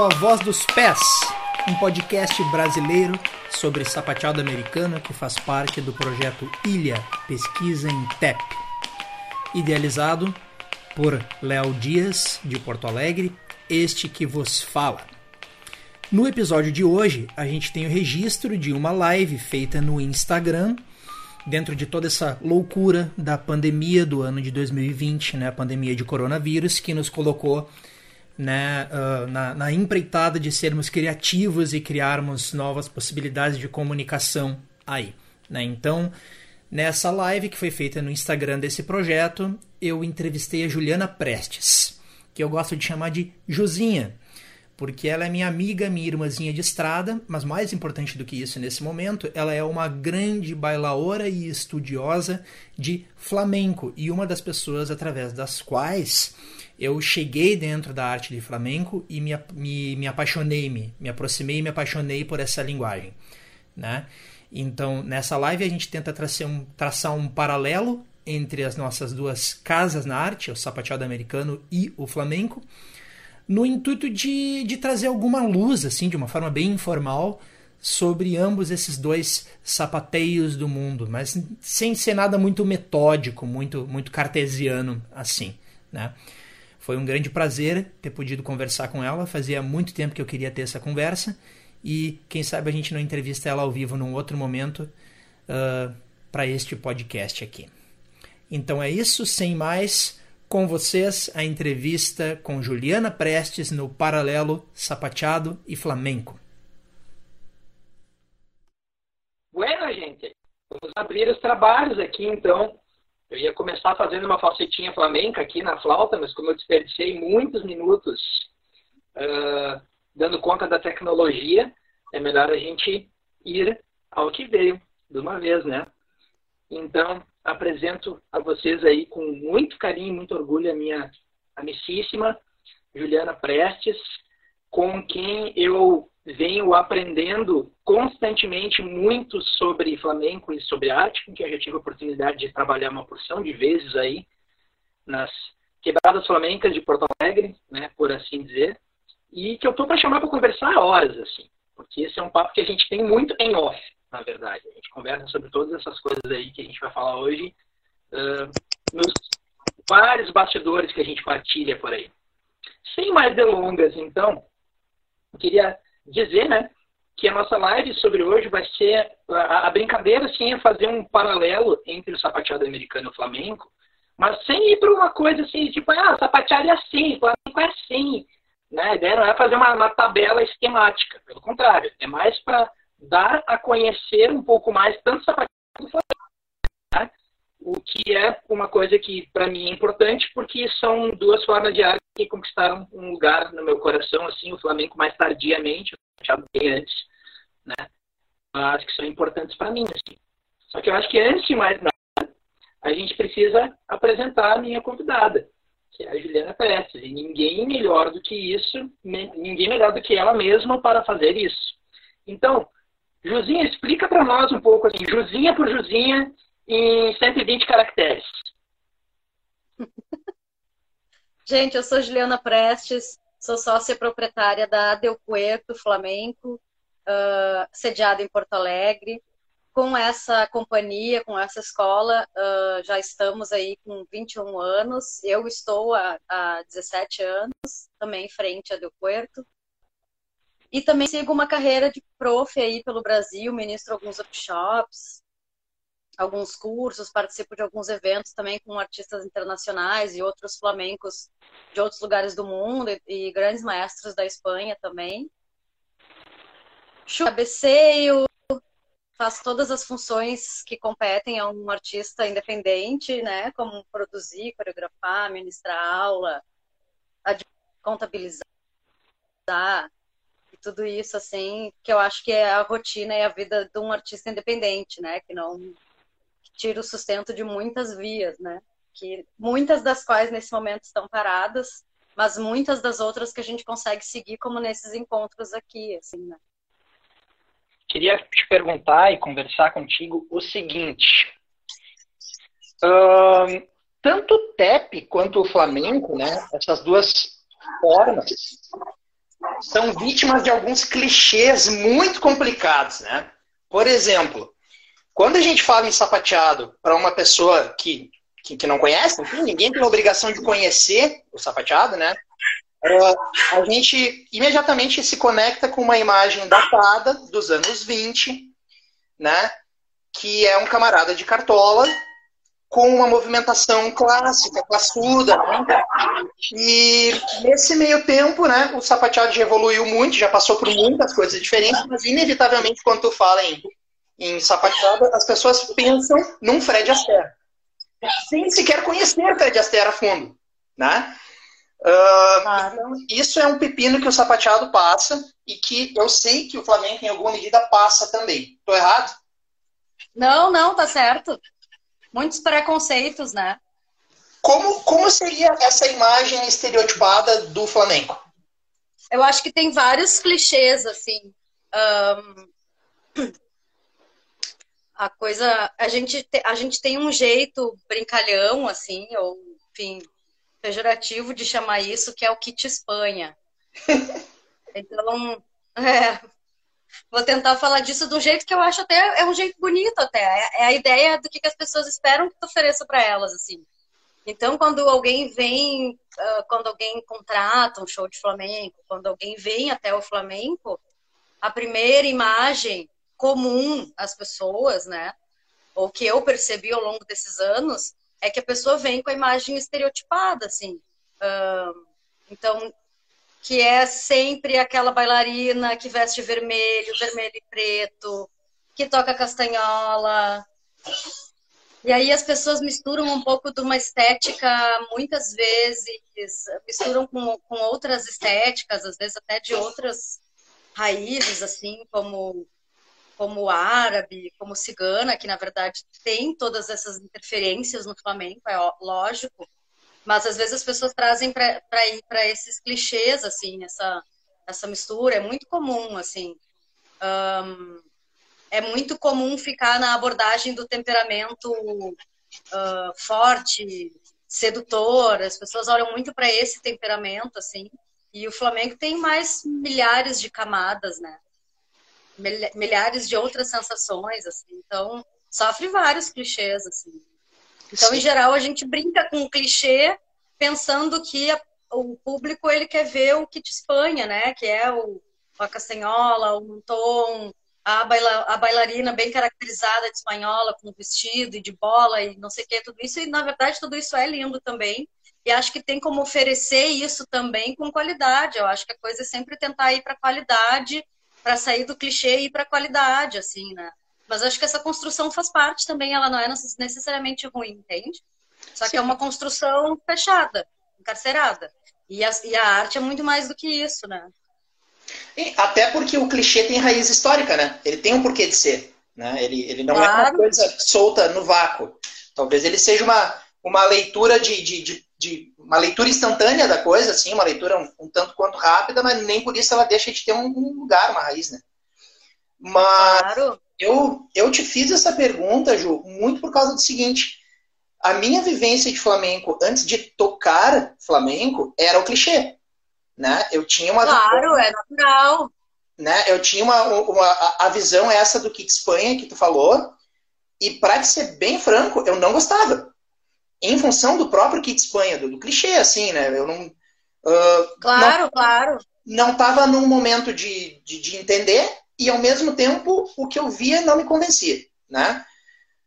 À Voz dos Pés, um podcast brasileiro sobre sapateado americano que faz parte do projeto Ilha Pesquisa em TEP, idealizado por Léo Dias, de Porto Alegre, este que vos fala. No episódio de hoje, a gente tem o registro de uma live feita no Instagram, dentro de toda essa loucura da pandemia do ano de 2020, né, a pandemia de coronavírus, que nos colocou né, uh, na, na empreitada de sermos criativos e criarmos novas possibilidades de comunicação aí. Né? Então, nessa live que foi feita no Instagram desse projeto, eu entrevistei a Juliana Prestes, que eu gosto de chamar de Josinha, porque ela é minha amiga, minha irmãzinha de estrada, mas mais importante do que isso nesse momento, ela é uma grande bailaora e estudiosa de flamenco e uma das pessoas através das quais eu cheguei dentro da arte de flamenco e me, me, me apaixonei, me, me aproximei e me apaixonei por essa linguagem. Né? Então, nessa live a gente tenta traçar um, traçar um paralelo entre as nossas duas casas na arte, o sapateado americano e o flamenco, no intuito de, de trazer alguma luz, assim, de uma forma bem informal, sobre ambos esses dois sapateios do mundo, mas sem ser nada muito metódico, muito, muito cartesiano assim, né? Foi um grande prazer ter podido conversar com ela. Fazia muito tempo que eu queria ter essa conversa. E quem sabe a gente não entrevista ela ao vivo num outro momento uh, para este podcast aqui. Então é isso, sem mais. Com vocês, a entrevista com Juliana Prestes no Paralelo Sapateado e Flamenco. Bueno, gente, vamos abrir os trabalhos aqui então eu ia começar fazendo uma falsetinha flamenca aqui na flauta, mas como eu desperdicei muitos minutos uh, dando conta da tecnologia, é melhor a gente ir ao que veio de uma vez, né? Então, apresento a vocês aí com muito carinho, muito orgulho a minha amicíssima Juliana Prestes, com quem eu venho aprendendo constantemente muito sobre flamenco e sobre arte, quem eu já tive a oportunidade de trabalhar uma porção de vezes aí nas quebradas flamencas de Porto Alegre, né, por assim dizer, e que eu tô para chamar para conversar horas assim, porque esse é um papo que a gente tem muito em off, na verdade. A gente conversa sobre todas essas coisas aí que a gente vai falar hoje uh, nos vários bastidores que a gente partilha por aí. Sem mais delongas, então, eu queria dizer, né, que a nossa live sobre hoje vai ser a, a brincadeira, sim, é fazer um paralelo entre o sapateado americano e o flamenco, mas sem ir para uma coisa assim, tipo, ah, sapateado é assim, flamenco é assim. Né? A ideia não é fazer uma, uma tabela esquemática, pelo contrário, é mais para dar a conhecer um pouco mais tanto sapateado quanto flamenco. Tá? O que é uma coisa que para mim é importante, porque são duas formas de arte que conquistaram um lugar no meu coração, assim, o flamenco mais tardiamente, já bem antes, né? Mas que são importantes para mim, assim. Só que eu acho que antes de mais nada, a gente precisa apresentar a minha convidada, que é a Juliana Prestes. E ninguém melhor do que isso, ninguém melhor do que ela mesma para fazer isso. Então, Josinha, explica para nós um pouco assim, Josinha por Josinha, em 120 caracteres. Gente, eu sou Juliana Prestes, sou sócia proprietária da Del Puerto Flamenco, uh, sediada em Porto Alegre. Com essa companhia, com essa escola, uh, já estamos aí com 21 anos. Eu estou há, há 17 anos, também frente a Del Puerto. E também sigo uma carreira de prof aí pelo Brasil, ministro alguns workshops, alguns cursos, participo de alguns eventos também com artistas internacionais e outros flamencos de outros lugares do mundo e, grandes maestros da Espanha também. Cabeceio, faço todas as funções que competem a um artista independente, né, como produzir, coreografar, ministrar aula, contabilizar e tudo isso assim, que eu acho que é a rotina e a vida de um artista independente, né, que não tira o sustento de muitas vias, né? Que muitas das quais nesse momento estão paradas, mas muitas das outras que a gente consegue seguir como nesses encontros aqui, assim, né? Queria te perguntar e conversar contigo o seguinte. Tanto o TEP quanto o Flamengo, né? Essas duas formas, são vítimas de alguns clichês muito complicados, né? Por exemplo, quando a gente fala em sapateado para uma pessoa que, que, que, não conhece, enfim, ninguém tem a obrigação de conhecer o sapateado, né? Uh, a gente imediatamente se conecta com uma imagem datada dos anos 20, né? Que é um camarada de cartola com uma movimentação clássica, classuda, né? E nesse meio tempo, né, o sapateado já evoluiu muito, já passou por muitas coisas diferentes, mas inevitavelmente quando tu fala em, em sapateado, as pessoas pensam num Fred Astaire. Sem sequer conhecer Fred Astaire a fundo, né? Uh, claro. então, isso é um pepino que o sapateado passa e que eu sei que o Flamengo, em alguma medida, passa também. Tô errado? Não, não, tá certo muitos preconceitos, né? Como, como seria essa imagem estereotipada do Flamengo? Eu acho que tem vários clichês, assim. Um, a coisa. A gente, te, a gente tem um jeito brincalhão, assim, ou, enfim, pejorativo de chamar isso, que é o kit Espanha. então, é, Vou tentar falar disso do jeito que eu acho até é um jeito bonito até. É, é a ideia do que, as pessoas esperam que tu ofereça para elas assim. Então, quando alguém vem, uh, quando alguém contrata um show de flamenco, quando alguém vem até o flamenco, a primeira imagem comum às pessoas, né, ou que eu percebi ao longo desses anos, é que a pessoa vem com a imagem estereotipada, assim. Então, que é sempre aquela bailarina que veste vermelho, vermelho e preto, que toca castanhola. E aí as pessoas misturam um pouco de uma estética, muitas vezes, misturam com, com outras estéticas, às vezes até de outras raízes, assim, como, como árabe, como cigana, que na verdade tem todas essas interferências no flamenco, é lógico mas às vezes as pessoas trazem para esses clichês, assim, essa, essa mistura. É muito comum, assim. Um, é muito comum ficar na abordagem do temperamento uh, forte, sedutor. As pessoas olham muito para esse temperamento, assim. E o Flamengo tem mais milhares de camadas, né? Milhares de outras sensações, assim. Então, sofre vários clichês, assim. Então, Sim. em geral, a gente brinca com o clichê pensando que a, o público ele quer ver o kit Espanha, né? Que é o, a castanhola, o tom, a, baila, a bailarina bem caracterizada de espanhola, com vestido e de bola e não sei o que, tudo isso. E, na verdade, tudo isso é lindo também. E acho que tem como oferecer isso também com qualidade. Eu acho que a coisa é sempre tentar ir para qualidade, para sair do clichê e ir para qualidade, assim, né? Mas acho que essa construção faz parte também, ela não é necessariamente ruim, entende? Só Sim. que é uma construção fechada, encarcerada. E a, e a arte é muito mais do que isso, né? E até porque o clichê tem raiz histórica, né? Ele tem um porquê de ser. Né? Ele, ele não claro. é uma coisa solta no vácuo. Talvez ele seja uma, uma leitura de, de, de, de uma leitura instantânea da coisa, assim, uma leitura um, um, tanto quanto rápida, mas nem por isso ela deixa de ter um, um lugar, uma raiz, né? Mas claro eu, eu te fiz essa pergunta, Ju, muito por causa do seguinte. A minha vivência de flamenco antes de tocar flamenco era o clichê. Né? Eu tinha uma. Claro, é natural. Né? Eu tinha uma, uma, a visão essa do Kit Espanha que tu falou. E para ser bem franco, eu não gostava. Em função do próprio Kit Espanha, do, do clichê, assim, né? Eu não. Uh, claro, não, claro. Não estava num momento de, de, de entender e ao mesmo tempo o que eu via não me convencia, né?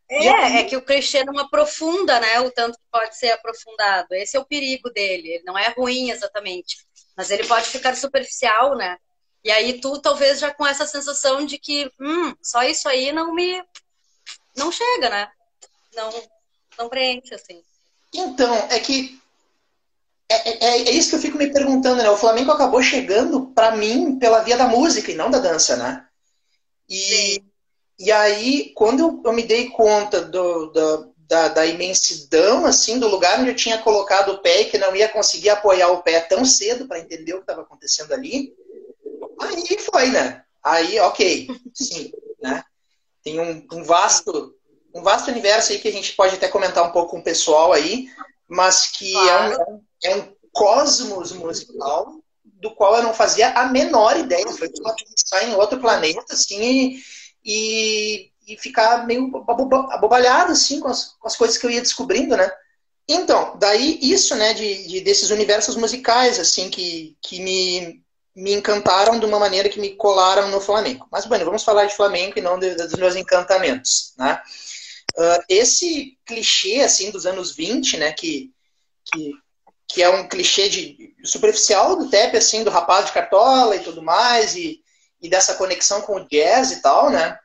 É, aí... é que o clichê não aprofunda, né? O tanto que pode ser aprofundado. Esse é o perigo dele. Ele não é ruim exatamente, mas ele pode ficar superficial, né? E aí tu talvez já com essa sensação de que, hum, só isso aí não me, não chega, né? Não, não preenche assim. Então é que é, é, é, isso que eu fico me perguntando, né? O Flamengo acabou chegando para mim pela via da música e não da dança, né? E, e aí, quando eu, eu me dei conta do, do, da, da, imensidão, assim, do lugar onde eu tinha colocado o pé e que não ia conseguir apoiar o pé tão cedo para entender o que estava acontecendo ali, aí foi, né? Aí, ok, sim, né? Tem um, um vasto um vasto universo aí que a gente pode até comentar um pouco com o pessoal aí, mas que é, um, é um cosmos musical do qual eu não fazia a menor ideia. Foi uma pensar em outro planeta, assim, e, e ficar meio abobalhado, assim, com as, com as coisas que eu ia descobrindo, né? Então, daí isso, né, de, de, desses universos musicais, assim, que, que me, me encantaram de uma maneira que me colaram no flamenco. Mas, bueno, vamos falar de flamenco e não de, de, dos meus encantamentos, né? Uh, esse clichê, assim, dos anos 20, né, que, que, que é um clichê de, superficial do Tepe, assim, do rapaz de cartola e tudo mais, e, e dessa conexão com o jazz e tal, né?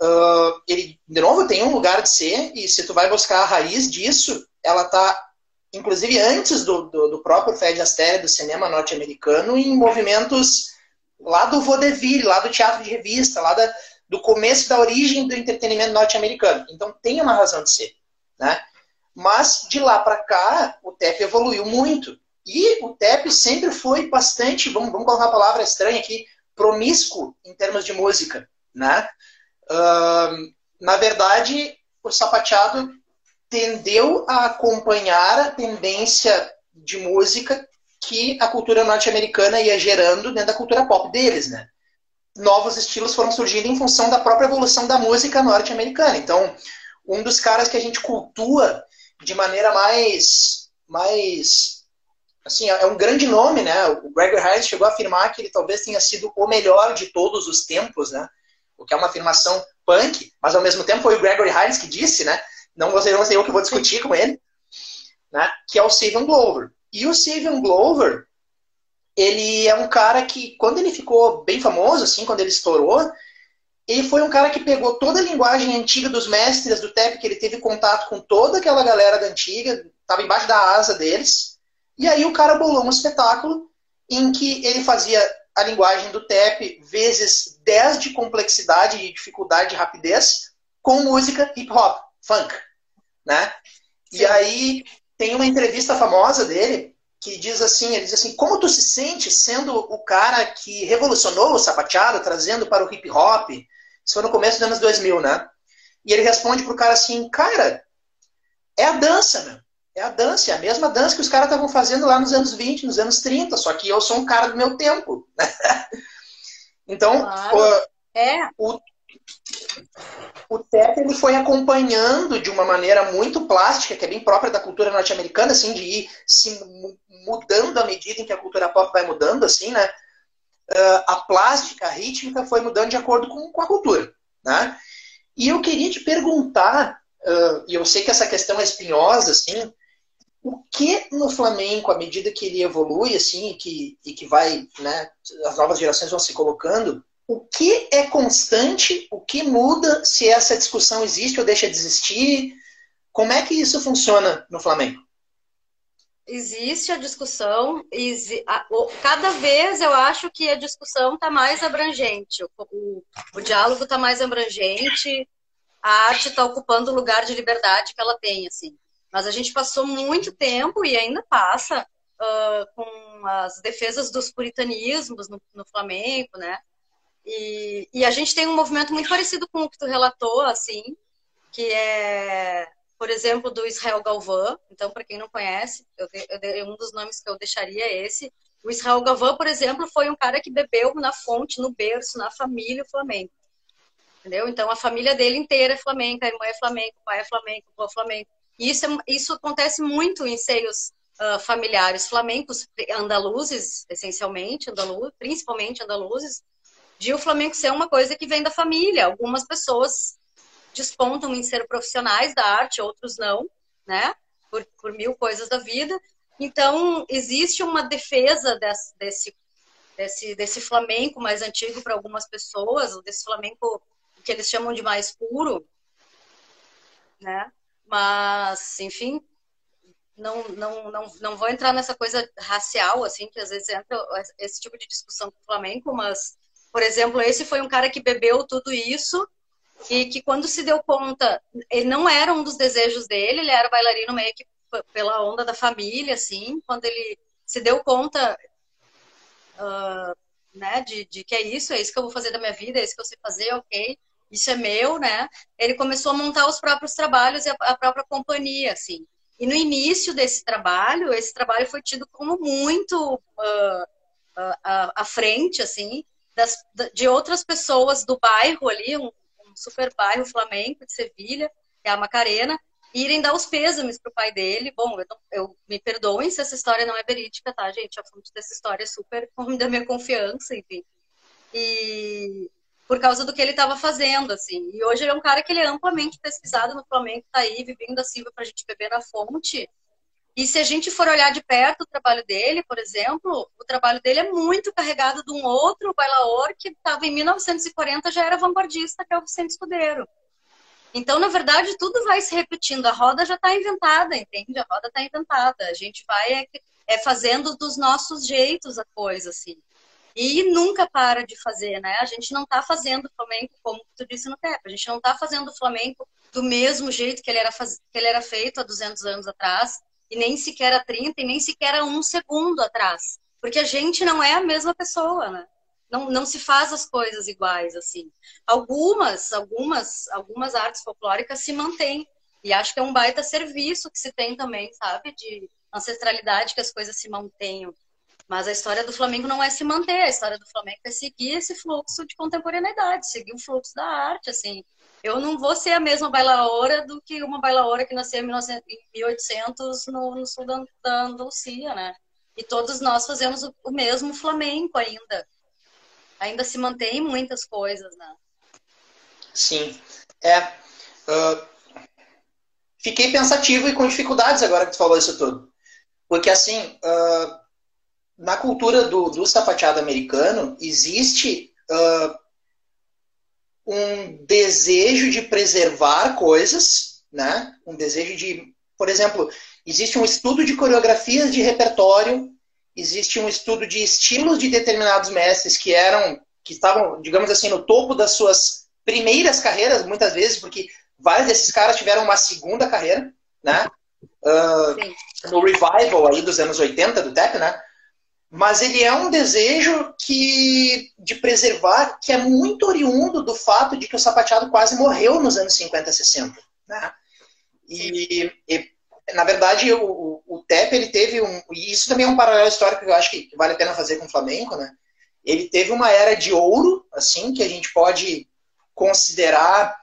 Uh, ele, de novo, tem um lugar de ser, e se tu vai buscar a raiz disso, ela está, inclusive antes do, do, do próprio Fred Astaire, do cinema norte-americano, em movimentos lá do vaudeville, lá do teatro de revista, lá da, do começo da origem do entretenimento norte-americano. Então tem uma razão de ser, né? Mas de lá para cá, o TEP evoluiu muito. E o TEP sempre foi bastante, vamos, vamos colocar uma palavra estranha aqui, promíscuo em termos de música, né? Uh, na verdade, o sapateado tendeu a acompanhar a tendência de música que a cultura norte-americana ia gerando dentro da cultura pop deles, né? Novos estilos foram surgindo em função da própria evolução da música norte-americana. Então, um dos caras que a gente cultua de maneira mais, mais, assim, é um grande nome, né? O Gregory Hines chegou a afirmar que ele talvez tenha sido o melhor de todos os tempos, né? O que é uma afirmação punk, mas ao mesmo tempo foi o Gregory Hines que disse, né? não você não sei eu que vou discutir com ele, né? Que é o Steven Glover. E o Steven Glover, ele é um cara que, quando ele ficou bem famoso, assim, quando ele estourou, ele foi um cara que pegou toda a linguagem antiga dos mestres do tap, que ele teve contato com toda aquela galera da antiga, estava embaixo da asa deles, e aí o cara bolou um espetáculo em que ele fazia a linguagem do tap vezes 10 de complexidade e dificuldade e rapidez com música hip hop, funk né? Sim. E aí tem uma entrevista famosa dele que diz assim, ele diz assim, como tu se sente sendo o cara que revolucionou o sapateado, trazendo para o hip hop? Isso foi no começo dos anos 2000, né? E ele responde pro cara assim, cara, é a dança, meu. É a dança, é a mesma dança que os caras estavam fazendo lá nos anos 20, nos anos 30, só que eu sou um cara do meu tempo. então, claro. o, é. o, o Tep ele foi acompanhando de uma maneira muito plástica, que é bem própria da cultura norte-americana, assim, de ir se mudando à medida em que a cultura pop vai mudando, assim, né? Uh, a plástica, a rítmica foi mudando de acordo com, com a cultura, né? E eu queria te perguntar, uh, e eu sei que essa questão é espinhosa, assim, o que no flamenco, à medida que ele evolui, assim, e que, e que vai, né, as novas gerações vão se colocando, o que é constante, o que muda, se essa discussão existe ou deixa de existir? Como é que isso funciona no Flamengo? Existe a discussão, cada vez eu acho que a discussão está mais abrangente, o, o, diálogo está mais abrangente, a arte está ocupando o lugar de liberdade que ela tem, assim. Mas a gente passou muito tempo e ainda passa uh, com as defesas dos puritanismos no, no Flamengo, né? E, e, a gente tem um movimento muito parecido com o que tu relatou, assim, que é, por exemplo, do Israel Galvão. Então, para quem não conhece, eu, eu, um dos nomes que eu deixaria é esse. O Israel Galvão, por exemplo, foi um cara que bebeu na fonte, no berço, na família flamengo. Entendeu? Então, a família dele inteira é flamenca, a irmã é flamenca, o pai é flamenco, o avô é flamenco. E isso, é, isso acontece muito em seios uh, familiares flamencos, andaluzes, essencialmente, andaluz, principalmente andaluzes, de o Flamengo ser uma coisa que vem da família. Algumas pessoas despontam em ser profissionais da arte, outros não, né? Por, por mil coisas da vida. Então, existe uma defesa desse, desse, desse, desse flamenco mais antigo para algumas pessoas, desse flamenco que eles chamam de mais puro, né? Mas, enfim, não, não, não, não vou entrar nessa coisa racial, assim, que às vezes entra esse tipo de discussão com o flamenco, mas por exemplo, esse foi um cara que bebeu tudo isso e que quando se deu conta, ele não era um dos desejos dele, ele era bailarino meio que pela onda da família, assim, quando ele se deu conta uh, né, de, de, que é isso, é isso que eu vou fazer da minha vida, é isso que eu sei fazer, ok, isso é meu, né? Ele começou a montar os próprios trabalhos e a, a própria companhia, assim. E no início desse trabalho, esse trabalho foi tido como muito uh, à, frente, assim, das, de outras pessoas do bairro ali, um, um super bairro flamenco de Sevilha, que é a Macarena, irem dar os pêsames pro pai dele. Bom, eu, eu, me perdoem se essa história não é verídica, tá, gente? A fonte dessa história é super da minha confiança, enfim. E por causa do que ele estava fazendo, assim. E hoje ele é um cara que ele é amplamente pesquisado no Flamengo, tá aí vivendo a Silva pra gente beber na fonte. E se a gente for olhar de perto o trabalho dele, por exemplo, o trabalho dele é muito carregado de um outro bailaor que estava em 1940 já era vanguardista, que é o Vicente Escudeiro. Então, na verdade, tudo vai se repetindo. A roda já está inventada, entende? A roda está inventada. A gente vai é, é, fazendo dos nossos jeitos a coisa, assim. E nunca para de fazer, né? A gente não está fazendo o Flamengo, como tu disse no TEP, a gente não está fazendo o Flamengo do mesmo jeito que ele, era faz... que ele era feito há 200 anos atrás e nem sequer a 30 e nem sequer a um segundo atrás. Porque a gente não é a mesma pessoa, né? Não, não se faz as coisas iguais, assim. Algumas, algumas, algumas artes folclóricas se mantêm. E acho que é um baita serviço que se tem também, sabe? De ancestralidade, que as coisas se mantenham. Mas a história do Flamengo não é se manter, a história do Flamengo é seguir esse fluxo de contemporaneidade, seguir o fluxo da arte, assim. Eu não vou ser a mesma bailaora do que uma bailaora que nasceu em 1800 no, no sul da, da Andaluzia, né? E todos nós fazemos o, o mesmo flamenco ainda. Ainda se mantém muitas coisas, né? Sim. É. Uh, fiquei pensativo e com dificuldades agora que tu falou isso tudo. Porque, assim, uh, na cultura do, do sapateado americano, existe uh, um desejo de preservar coisas, né? Um desejo de, por exemplo, existe um estudo de coreografias de repertório, existe um estudo de estilos de determinados mestres que eram, que estavam, digamos assim, no topo das suas primeiras carreiras, muitas vezes, porque vários desses caras tiveram uma segunda carreira, né? Uh, no revival aí dos anos 80 do tap, né? Mas ele é um desejo que de preservar que é muito oriundo do fato de que o sapateado quase morreu nos anos 50 60 né? e, e na verdade o, o TEP ele teve um e isso também é um paralelo histórico que eu acho que vale a pena fazer com o Flamengo né ele teve uma era de ouro assim que a gente pode considerar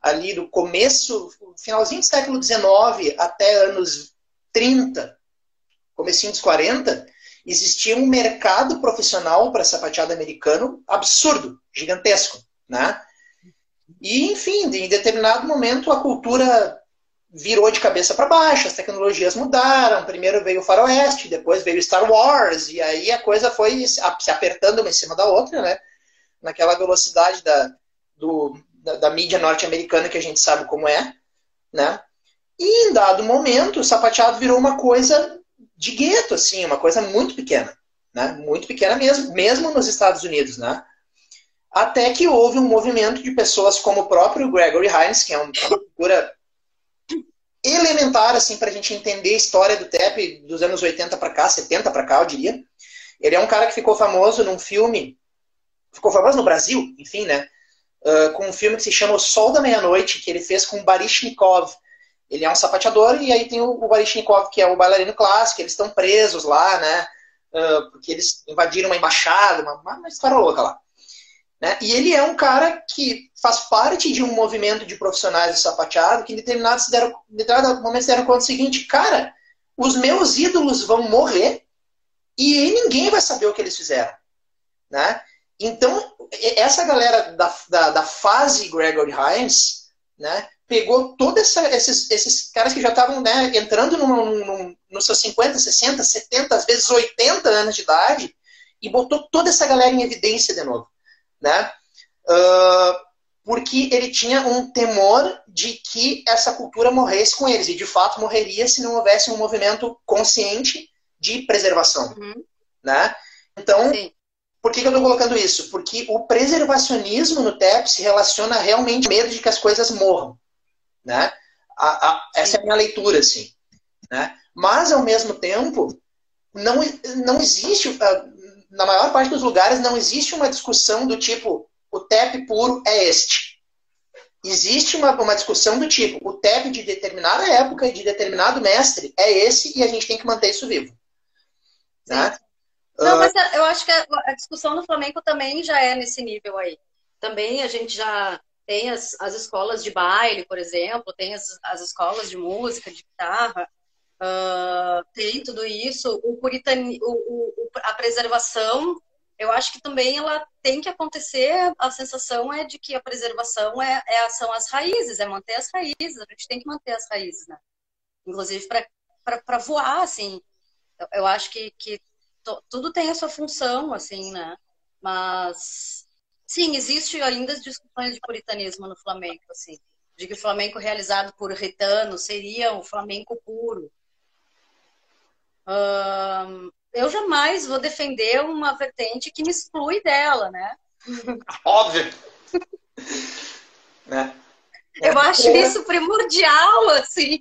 ali do começo finalzinho do século XIX até anos 30 comecinho dos 40 existia um mercado profissional para sapateado americano absurdo, gigantesco, né? E, enfim, em determinado momento a cultura virou de cabeça para baixo, as tecnologias mudaram. Primeiro veio o Faroeste, depois veio Star Wars, e aí a coisa foi se apertando uma em cima da outra, né? Naquela velocidade da, do, da, da mídia norte-americana que a gente sabe como é, né? E em dado momento, o sapateado virou uma coisa de gueto, assim, uma coisa muito pequena, né? Muito pequena mesmo, mesmo nos Estados Unidos, né? Até que houve um movimento de pessoas como o próprio Gregory Hines, que é uma figura elementar, assim, para a gente entender a história do TEP dos anos 80 para cá, 70 para cá, eu diria. Ele é um cara que ficou famoso num filme, ficou famoso no Brasil, enfim, né? Uh, com um filme que se chama O Sol da Meia-Noite, que ele fez com Baryshnikov, ele é um sapateador e aí tem o, o Baryshnikov, que é o bailarino clássico, eles estão presos lá, né? Uh, porque eles invadiram uma embaixada, uma, uma história louca lá. Né? E ele é um cara que faz parte de um movimento de profissionais de sapateado que em determinados, deram, em determinados momentos deram conta do seguinte, cara, os meus ídolos vão morrer e ninguém vai saber o que eles fizeram. Né? Então, essa galera da, da, da fase Gregory Hines, né, pegou todos esses, esses caras que já estavam né, entrando no nos seus 50, 60, 70, às vezes 80 anos de idade e botou toda essa galera em evidência de novo. Né? Uh, porque ele tinha um temor de que essa cultura morresse com eles, e de fato morreria se não houvesse um movimento consciente de preservação. Uhum. Né? Então, Sim. por que, que eu estou colocando isso? Porque o preservacionismo no TEP se relaciona realmente ao medo de que as coisas morram. Né? A, a, essa é a minha leitura, assim. Né? Mas, ao mesmo tempo, não, não existe, ah, na maior parte dos lugares, não existe uma discussão do tipo, o TEP puro é este. Existe uma, uma discussão do tipo, o TEP de determinada época e de determinado mestre é esse e a gente tem que manter isso vivo. Né? Não, uh... mas eu acho que a discussão do Flamengo também já é nesse nível aí. Também a gente já tem as, as escolas de baile, por exemplo, tem as, as escolas de música, de guitarra, uh, tem tudo isso. O puritani, o, o, a preservação, eu acho que também ela tem que acontecer. A sensação é de que a preservação é, é são as raízes, é manter as raízes. A gente tem que manter as raízes, né? Inclusive para voar, assim. Eu, eu acho que, que tudo tem a sua função, assim, né? Mas Sim, existe ainda as discussões de puritanismo no flamenco, assim, de que o flamenco realizado por Retano seria o flamenco puro. eu jamais vou defender uma vertente que me exclui dela, né? Óbvio. né? Eu acho é. isso primordial, assim.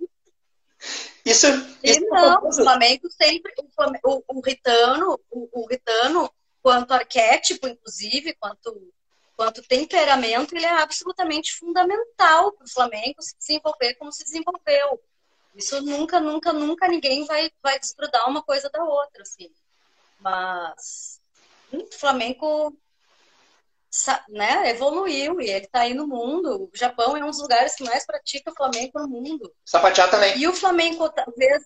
Isso, isso e não, o Flamengo sempre, o, Flamengo, o, o Ritano, o, o Ritano, quanto arquétipo, inclusive, quanto quanto temperamento, ele é absolutamente fundamental para o Flamengo se desenvolver como se desenvolveu. Isso nunca, nunca, nunca ninguém vai, vai desgrudar uma coisa da outra, assim. Mas hum, o Flamengo né, evoluiu e ele está aí no mundo. O Japão é um dos lugares que mais pratica Flamengo no mundo. Sapatear também. E o Flamengo, talvez,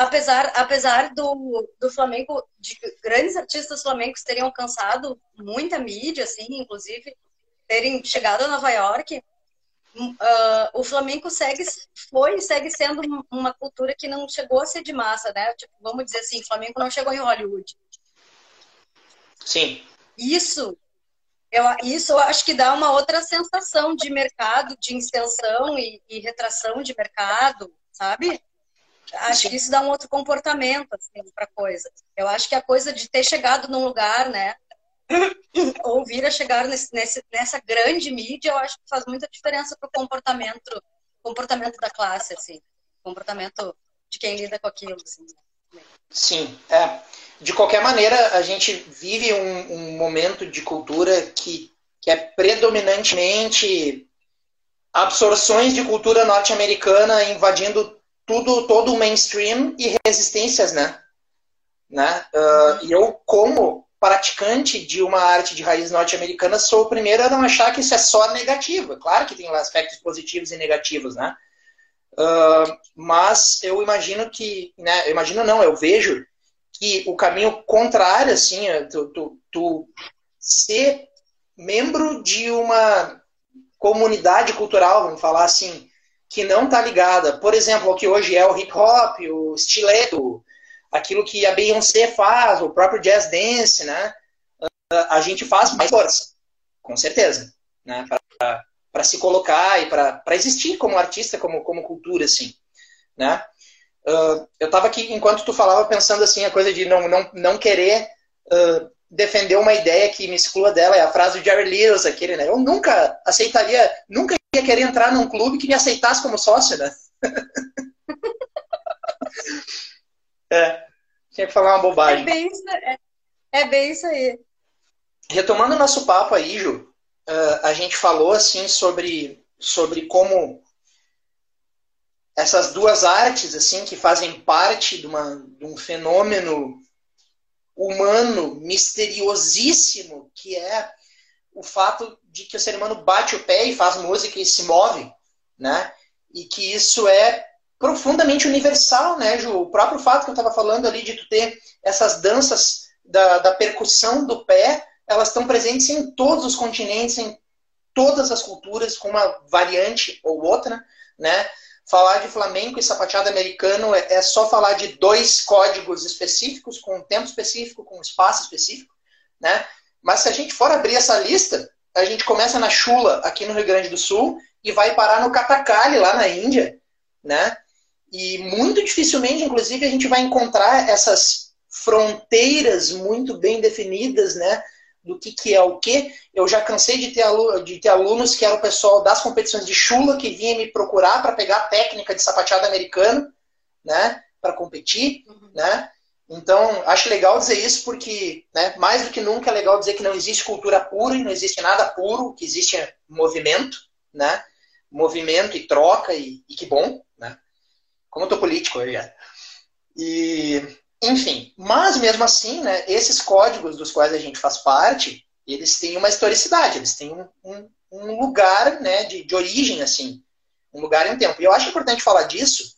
apesar, apesar do, do Flamengo, de grandes artistas flamencos terem alcançado muita mídia, assim, inclusive terem chegado a Nova York, uh, o Flamengo segue, foi e segue sendo uma cultura que não chegou a ser de massa, né? Tipo, vamos dizer assim, o Flamengo não chegou em Hollywood. Sim. Isso, eu, isso eu acho que dá uma outra sensação de mercado, de extensão e, e retração de mercado, sabe? Acho que isso dá um outro comportamento assim, para coisa. Eu acho que a coisa de ter chegado num lugar, né, ou vir a chegar nesse, nesse, nessa grande mídia, eu acho que faz muita diferença para o comportamento, comportamento da classe, assim, comportamento de quem lida com aquilo, assim. Sim, é. De qualquer maneira, a gente vive um, um momento de cultura que, que é predominantemente absorções de cultura norte-americana invadindo tudo, todo o mainstream e resistências, né? né? Uh, e eu, como praticante de uma arte de raiz norte-americana, sou o primeiro a não achar que isso é só negativo. Claro que tem aspectos positivos e negativos, né? Uh, mas eu imagino que, né? Eu imagino não, eu vejo que o caminho contrário, assim, é tu, tu, tu ser membro de uma comunidade cultural, vamos falar assim, que não está ligada, por exemplo, ao que hoje é o hip hop, o estileto, aquilo que a Beyoncé faz, o próprio jazz dance, né? A gente faz mais força, com certeza, né? Para se colocar e para existir como artista, como, como cultura, assim, né? Uh, eu estava aqui, enquanto tu falava, pensando assim, a coisa de não, não, não querer uh, defender uma ideia que me exclua dela, é a frase do Jerry Lewis, aquele, né? Eu nunca aceitaria, nunca ia querer entrar num clube que me aceitasse como sócio, né? é, tinha que falar uma bobagem. É bem isso, é, é bem isso aí. Retomando o nosso papo aí, Ju, uh, a gente falou assim sobre, sobre como essas duas artes assim que fazem parte de, uma, de um fenômeno humano misteriosíssimo que é o fato de que o ser humano bate o pé e faz música e se move, né? E que isso é profundamente universal, né, Ju? O próprio fato que eu estava falando ali de tu ter essas danças da, da percussão do pé, elas estão presentes em todos os continentes, em todas as culturas, com uma variante ou outra, né? Falar de flamenco e sapateado americano é, é só falar de dois códigos específicos, com um tempo específico, com um espaço específico, né? Mas se a gente for abrir essa lista, a gente começa na Chula, aqui no Rio Grande do Sul, e vai parar no Katakali, lá na Índia, né? E muito dificilmente, inclusive, a gente vai encontrar essas fronteiras muito bem definidas, né? Do que, que é o que. Eu já cansei de ter, alunos, de ter alunos que eram o pessoal das competições de chula que vinha me procurar para pegar a técnica de sapateado americano, né? Para competir, uhum. né? Então, acho legal dizer isso porque, né, mais do que nunca, é legal dizer que não existe cultura pura e não existe nada puro, que existe movimento, né? Movimento e troca, e, e que bom, né? Como eu tô político hoje já. E, enfim, mas mesmo assim, né, esses códigos dos quais a gente faz parte, eles têm uma historicidade, eles têm um, um, um lugar né, de, de origem, assim, um lugar em tempo. E eu acho importante falar disso,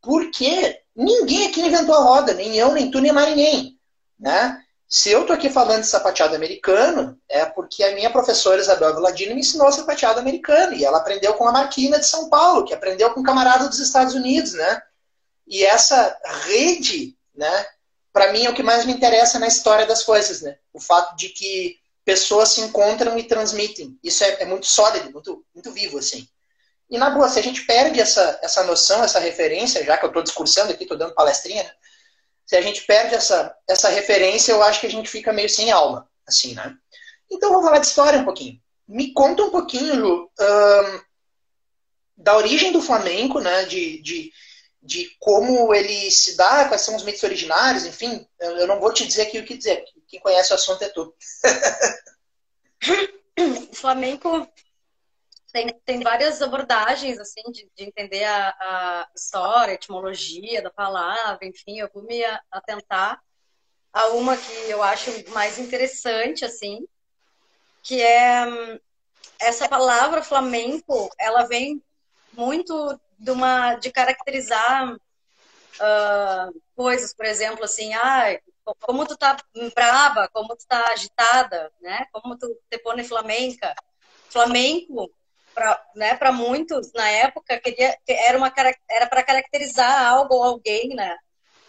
porque ninguém aqui inventou a roda, nem eu, nem tu, nem mais ninguém. Né? Se eu tô aqui falando de sapateado americano, é porque a minha professora Isabel Villadino me ensinou sapateado americano. E ela aprendeu com a Marquina de São Paulo, que aprendeu com um camarada dos Estados Unidos, né? E essa rede, né? Para mim é o que mais me interessa na história das coisas, né? O fato de que pessoas se encontram e transmitem. Isso é, é muito sólido, muito, muito vivo, assim. E na boa, se a gente perde essa, essa noção, essa referência, já que eu estou discursando aqui, estou dando palestrinha, né? se a gente perde essa, essa referência, eu acho que a gente fica meio sem alma, assim, né? Então, vamos falar de história um pouquinho. Me conta um pouquinho, Ju, um, da origem do flamenco, né? De, de, de como ele se dá, quais são os mitos originários, enfim. Eu, não vou te dizer aqui o que dizer. Quem conhece o assunto é tu. o flamenco tem, tem várias abordagens, assim, de, de entender a, a, história, a etimologia da palavra, enfim, eu vou me atentar a uma que eu acho mais interessante, assim, que é hum, essa palavra flamenco, ela vem muito de uma de caracterizar uh, coisas, por exemplo, assim, ah, como tu tá brava, como tu tá agitada, né? Como tu te põe flamenca. Flamenco para né, muitos na época queria era uma era para caracterizar algo ou alguém, né?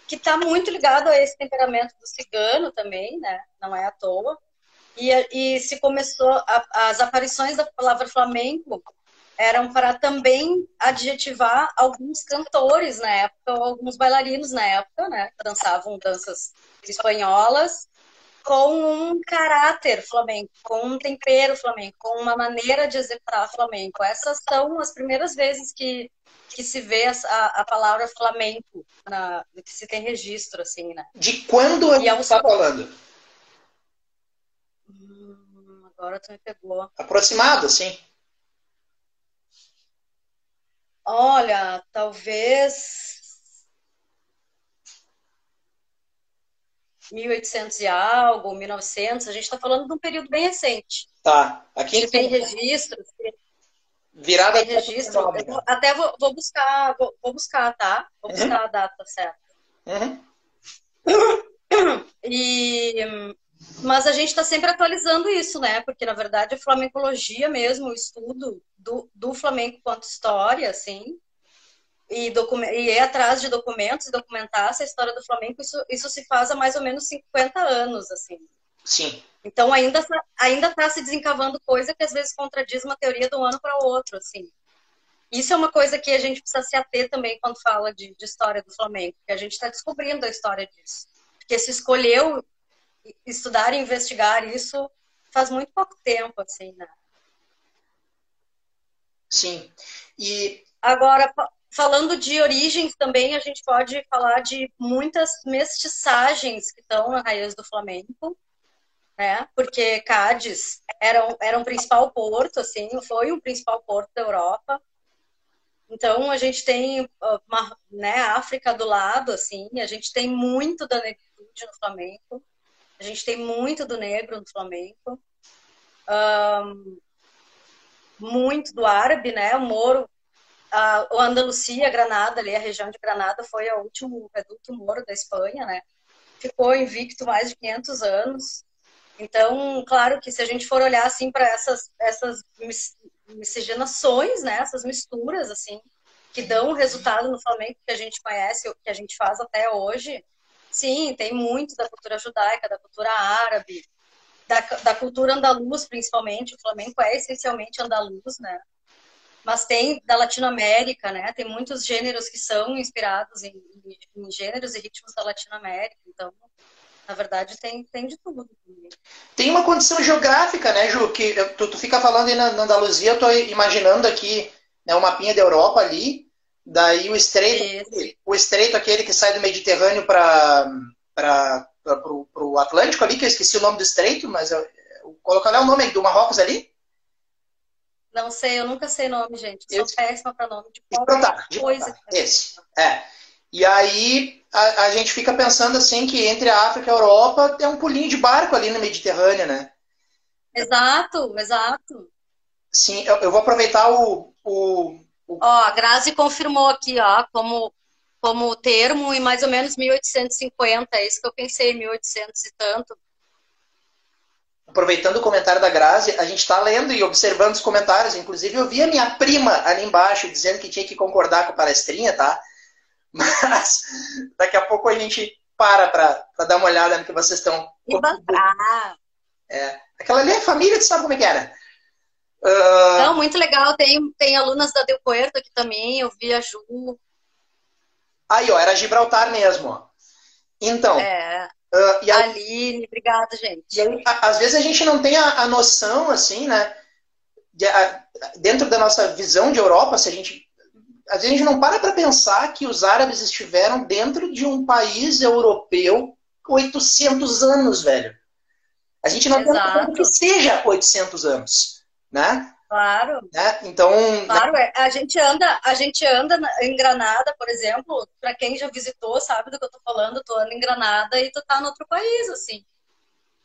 Que está muito ligado a esse temperamento do cigano também, né? Não é à toa. E, e se começou a, as aparições da palavra flamenco eram para também adjetivar alguns cantores na época, ou alguns bailarinos na época, né? Dançavam danças espanholas com um caráter flamenco, com um tempero flamenco, com uma maneira de executar flamenco. Essas são as primeiras vezes que, que se vê a, a palavra flamenco, na, que se tem registro, assim, né? De quando você está é falando? Hum, agora tu me pegou. Aproximado, sim. Olha, talvez 1800 e algo, 1900, a gente está falando de um período bem recente. Tá. Aqui tem registros. Virada tem registro. Vou, até vou, vou, buscar, vou, vou, buscar, tá? Vou buscar uhum. a data certa. Uhum. E, mas a gente está sempre atualizando isso, né? Porque, na verdade, a flamencologia mesmo, o estudo do, do flamenco quanto história, assim, e, e ir atrás de documentos e documentar essa história do Flamengo, isso, isso se faz há mais ou menos 50 anos, assim. Sim. Então ainda tá, ainda está se desencavando coisa que às vezes contradiz uma teoria de um ano para o outro, assim. Isso é uma coisa que a gente precisa se ater também quando fala de, de história do Flamengo, que a gente está descobrindo a história disso. Porque se escolheu estudar e investigar isso faz muito pouco tempo, assim, né? Sim. E agora Falando de origens também, a gente pode falar de muitas mestiçagens que estão na raiz do flamenco, né? Porque Cádiz era, um, era um principal porto, assim, foi um principal porto da Europa. Então, a gente tem uma, né, África do lado, assim, a gente tem muito da negritude no flamenco, a gente tem muito do negro no flamenco, um, muito do árabe, né? O Moro a, o Andalucia, Granada, ali, a região de Granada, foi o último reduto moro da Espanha, né? Ficou invicto mais de 500 anos. Então, claro que se a gente for olhar assim para essas essas miscigenações, né, essas misturas assim, que dão resultado no Flamengo que a gente conhece, que a gente faz até hoje, sim, tem muito da cultura judaica, da cultura árabe, da, da cultura andaluz, principalmente. O Flamengo é essencialmente andaluz, né? mas tem da Latinoamérica, né? Tem muitos gêneros que são inspirados em, em gêneros e ritmos da Latinoamérica. Então, na verdade, tem, tem de tudo. Tem uma condição geográfica, né, Ju? Que tu, tu fica falando aí na, na Andaluzia, eu tô imaginando aqui né, o mapinha da Europa ali, daí o estreito, o estreito aquele que sai do Mediterrâneo para o Atlântico ali, que eu esqueci o nome do estreito, mas eu, qual é o nome do Marrocos ali? Não sei, eu nunca sei nome, gente. Eu sou péssima para nome de qualquer então, tá, coisa. Esse. É. E aí a, a, gente fica pensando assim que entre a África e a Europa é um pulinho de barco ali no Mediterrâneo, né? Exato, exato. Sim, eu, eu vou aproveitar o, o, Ó, a Grazi confirmou aqui, ó, como, como termo em mais ou menos 1850, é isso que eu pensei, 1800 e tanto. Aproveitando o comentário da Grazi, a gente está lendo e observando os comentários. Inclusive, eu vi a minha prima ali embaixo dizendo que tinha que concordar com a palestrinha, tá? Mas daqui a pouco a gente para para dar uma olhada no que vocês estão. É. Aquela ali é família, tu sabe como é que era? Uh... Não, muito legal. Tem, tem alunas da Del Puerto aqui também, eu vi a Ju. Aí, ó, era Gibraltar mesmo, ó. Então. É. Uh, e a... Aline, obrigada, gente. Aí, às vezes a gente não tem a, a noção, assim, né? De, a, dentro da nossa visão de Europa, se a gente às vezes a gente não para para pensar que os árabes estiveram dentro de um país europeu 800 anos, velho. A gente não Exato. que seja 800 anos, né? Claro. Né? Então, claro, né? a gente anda, a gente anda em Granada, por exemplo, para quem já visitou, sabe do que eu tô falando, tu anda em Granada e tu tá em outro país, assim.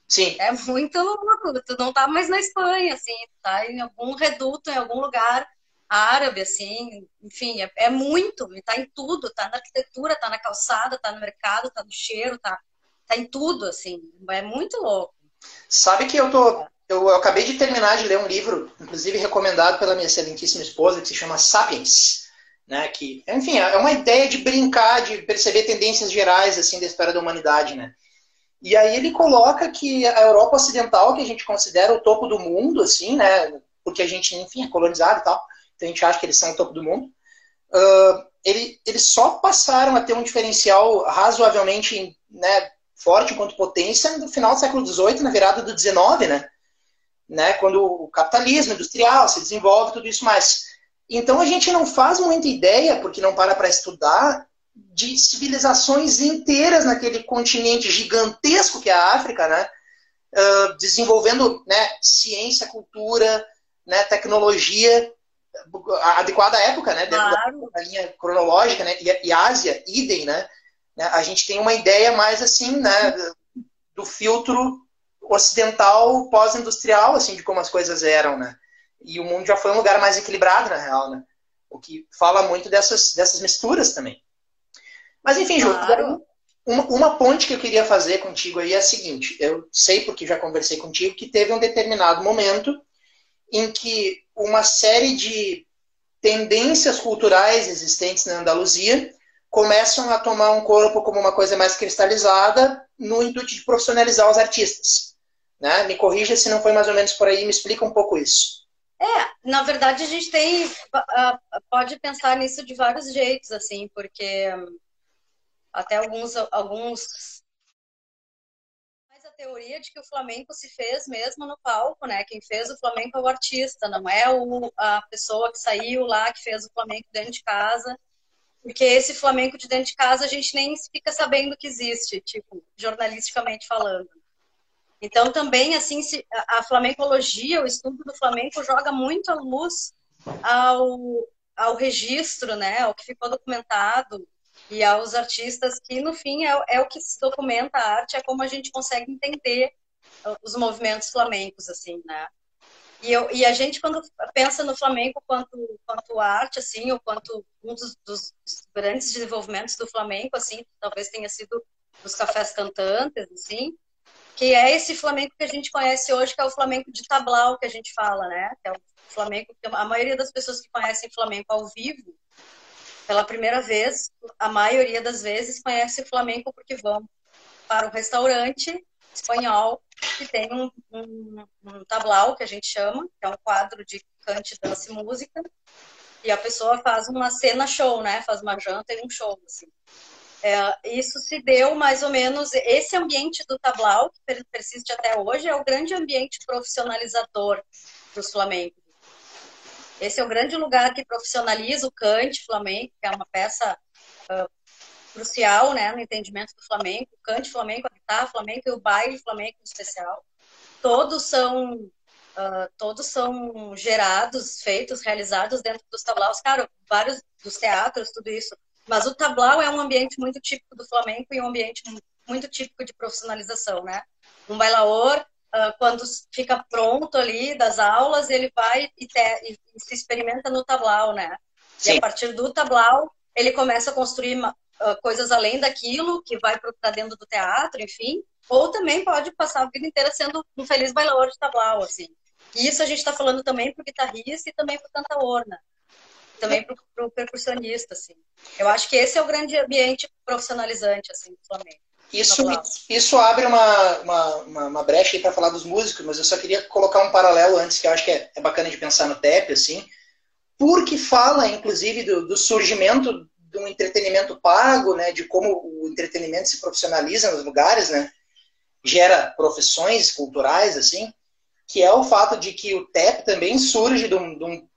Sim. É muito louco, tu não tá mais na Espanha, assim, tá em algum reduto, em algum lugar árabe, assim, enfim, é, é muito, está em tudo, está na arquitetura, está na calçada, está no mercado, está no cheiro, está tá em tudo, assim, é muito louco. Sabe que eu tô, eu, eu, acabei de terminar de ler um livro, inclusive recomendado pela minha excelentíssima esposa, que se chama Sapiens, né, que, enfim, é uma ideia de brincar, de perceber tendências gerais, assim, da história da humanidade, né. E aí ele coloca que a Europa Ocidental, que a gente considera o topo do mundo, assim, né, porque a gente, enfim, é colonizado e tal, então a gente acha que eles são o topo do mundo. Uh, ele, eles só passaram a ter um diferencial razoavelmente né, forte enquanto potência no final do século XVIII, na virada do XIX, né? Né? Quando o capitalismo industrial se desenvolve, tudo isso mais. Então a gente não faz muita ideia, porque não para para estudar, de civilizações inteiras naquele continente gigantesco que é a África, né? Uh, desenvolvendo né, ciência, cultura, né, tecnologia adequada à época, né? Claro. Da, linha cronológica, né? E, e Ásia, idem, né? né? A gente tem uma ideia mais assim, né? Do filtro ocidental pós-industrial, assim, de como as coisas eram, né? E o mundo já foi um lugar mais equilibrado, na real, né? O que fala muito dessas, dessas misturas também. Mas, enfim, claro. Ju, uma, uma ponte que eu queria fazer contigo aí é a seguinte: eu sei, porque já conversei contigo, que teve um determinado momento em que uma série de tendências culturais existentes na Andaluzia começam a tomar um corpo como uma coisa mais cristalizada no intuito de profissionalizar os artistas. Né? Me corrija se não foi mais ou menos por aí, me explica um pouco isso. É, na verdade a gente tem, pode pensar nisso de vários jeitos, assim, porque até alguns, alguns teoria de que o flamenco se fez mesmo no palco, né? Quem fez o flamenco é o artista, não é o, a pessoa que saiu lá, que fez o flamenco dentro de casa. Porque esse flamenco de dentro de casa a gente nem fica sabendo que existe, tipo, jornalisticamente falando. Então também, assim, a, flamencologia, o estudo do flamenco joga muito a luz ao, ao registro, né? Ao que ficou documentado, e aos artistas que, no fim, é, é, o que se documenta a arte, é como a gente consegue entender os movimentos flamencos, assim, né? E, eu, e a gente, quando pensa no flamenco quanto, quanto arte, assim, ou quanto um dos, dos grandes desenvolvimentos do flamenco, assim, talvez tenha sido os cafés cantantes, assim, que é esse flamenco que a gente conhece hoje, que é o flamenco de tablau que a gente fala, né? Que é o flamenco que a maioria das pessoas que conhecem flamenco ao vivo pela primeira vez, a maioria das vezes conhece o flamenco porque vão para um restaurante espanhol que tem um, um, um tablau, que a gente chama, que é um quadro de cante, dança e música, e a pessoa faz uma cena show, né? Faz uma janta e um show, assim. É, isso se deu mais ou menos, esse ambiente do tablau, que persiste até hoje, é o grande ambiente profissionalizador dos flamencos. Esse é o grande lugar que profissionaliza o cante flamenco, que é uma peça uh, crucial né, no entendimento do flamenco. O cante flamenco, a guitarra flamenco e o baile flamenco em especial. Todos são, uh, todos são gerados, feitos, realizados dentro dos tablaus. Cara, vários dos teatros, tudo isso Mas o tablau é um ambiente muito típico do flamenco e um ambiente muito típico de profissionalização, né? Um bailaor, uh, quando fica pronto ali das aulas, ele vai e, te, e se experimenta no tablau, né? Sim. E a partir do tablau, ele começa a construir uh, coisas além daquilo, que vai para dentro do teatro, enfim. Ou também pode passar a vida inteira sendo um feliz bailaor de tablau, assim. E isso a gente está falando também para o guitarrista e também para o cantaor, né? Também para o percussionista, assim. Eu acho que esse é o grande ambiente profissionalizante, assim, do Flamengo. Isso, isso abre uma, uma, uma, uma brecha para falar dos músicos, mas eu só queria colocar um paralelo antes, que eu acho que é, é bacana de pensar no TEP, assim, porque fala, inclusive, do, do surgimento de um entretenimento pago, né, de como o entretenimento se profissionaliza nos lugares, né, gera profissões culturais, assim, que é o fato de que o TEP também surge de um, de um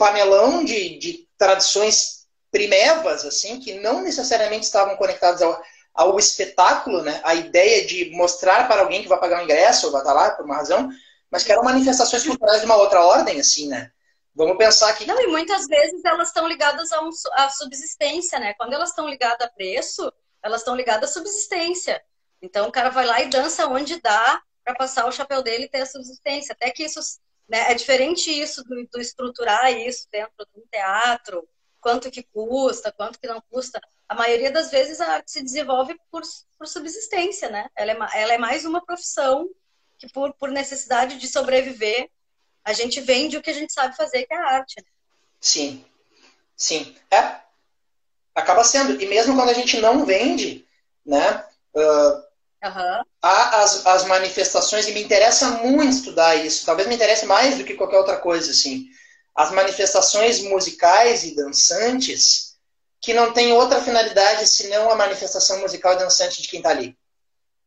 panelão de, de tradições primevas, assim, que não necessariamente estavam conectadas ao, ao espetáculo, né? A ideia de mostrar para alguém que vai pagar o ingresso ou vai estar lá por uma razão, mas que eram manifestações culturais de uma outra ordem, assim, né? Vamos pensar que. Não, e muitas vezes elas estão ligadas a, um, a subsistência, né? Quando elas estão ligadas a preço, elas estão ligadas à subsistência. Então o cara vai lá e dança onde dá para passar o chapéu dele e ter a subsistência. Até que isso né? É diferente isso do, do estruturar isso dentro de um teatro, quanto que custa, quanto que não custa. A maioria das vezes a arte se desenvolve por, por subsistência, né? Ela é, ela é mais uma profissão que por, por necessidade de sobreviver, a gente vende o que a gente sabe fazer, que é a arte. Né? Sim, sim. É, acaba sendo. E mesmo quando a gente não vende, né? Uh, Uhum. Há as, as manifestações, e me interessa muito estudar isso, talvez me interesse mais do que qualquer outra coisa, assim. As manifestações musicais e dançantes que não tem outra finalidade senão a manifestação musical e dançante de quem está ali.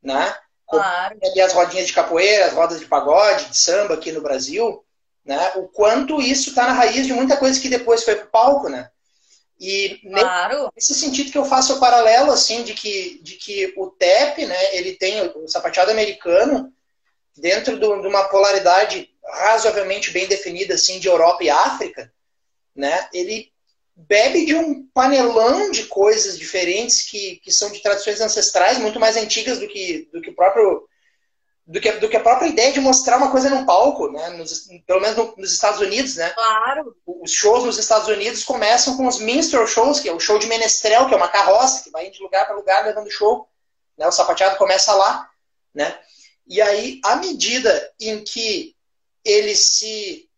Né? Claro. E as rodinhas de capoeira, as rodas de pagode, de samba aqui no Brasil, né? o quanto isso está na raiz de muita coisa que depois foi para o palco, né? E claro. nesse sentido que eu faço o paralelo assim de que, de que o TEP, né, ele tem o sapateado americano dentro do, de uma polaridade razoavelmente bem definida assim de Europa e África, né? Ele bebe de um panelão de coisas diferentes que, que são de tradições ancestrais muito mais antigas do que do que o próprio do que, do que a própria ideia de mostrar uma coisa num palco, né? Nos, pelo menos no, nos Estados Unidos, né? Claro. Os shows nos Estados Unidos começam com os minstrel shows, que é o show de menestrel, que é uma carroça que vai de lugar para lugar levando show. Né? O sapateado começa lá, né? E aí, à medida em que ele se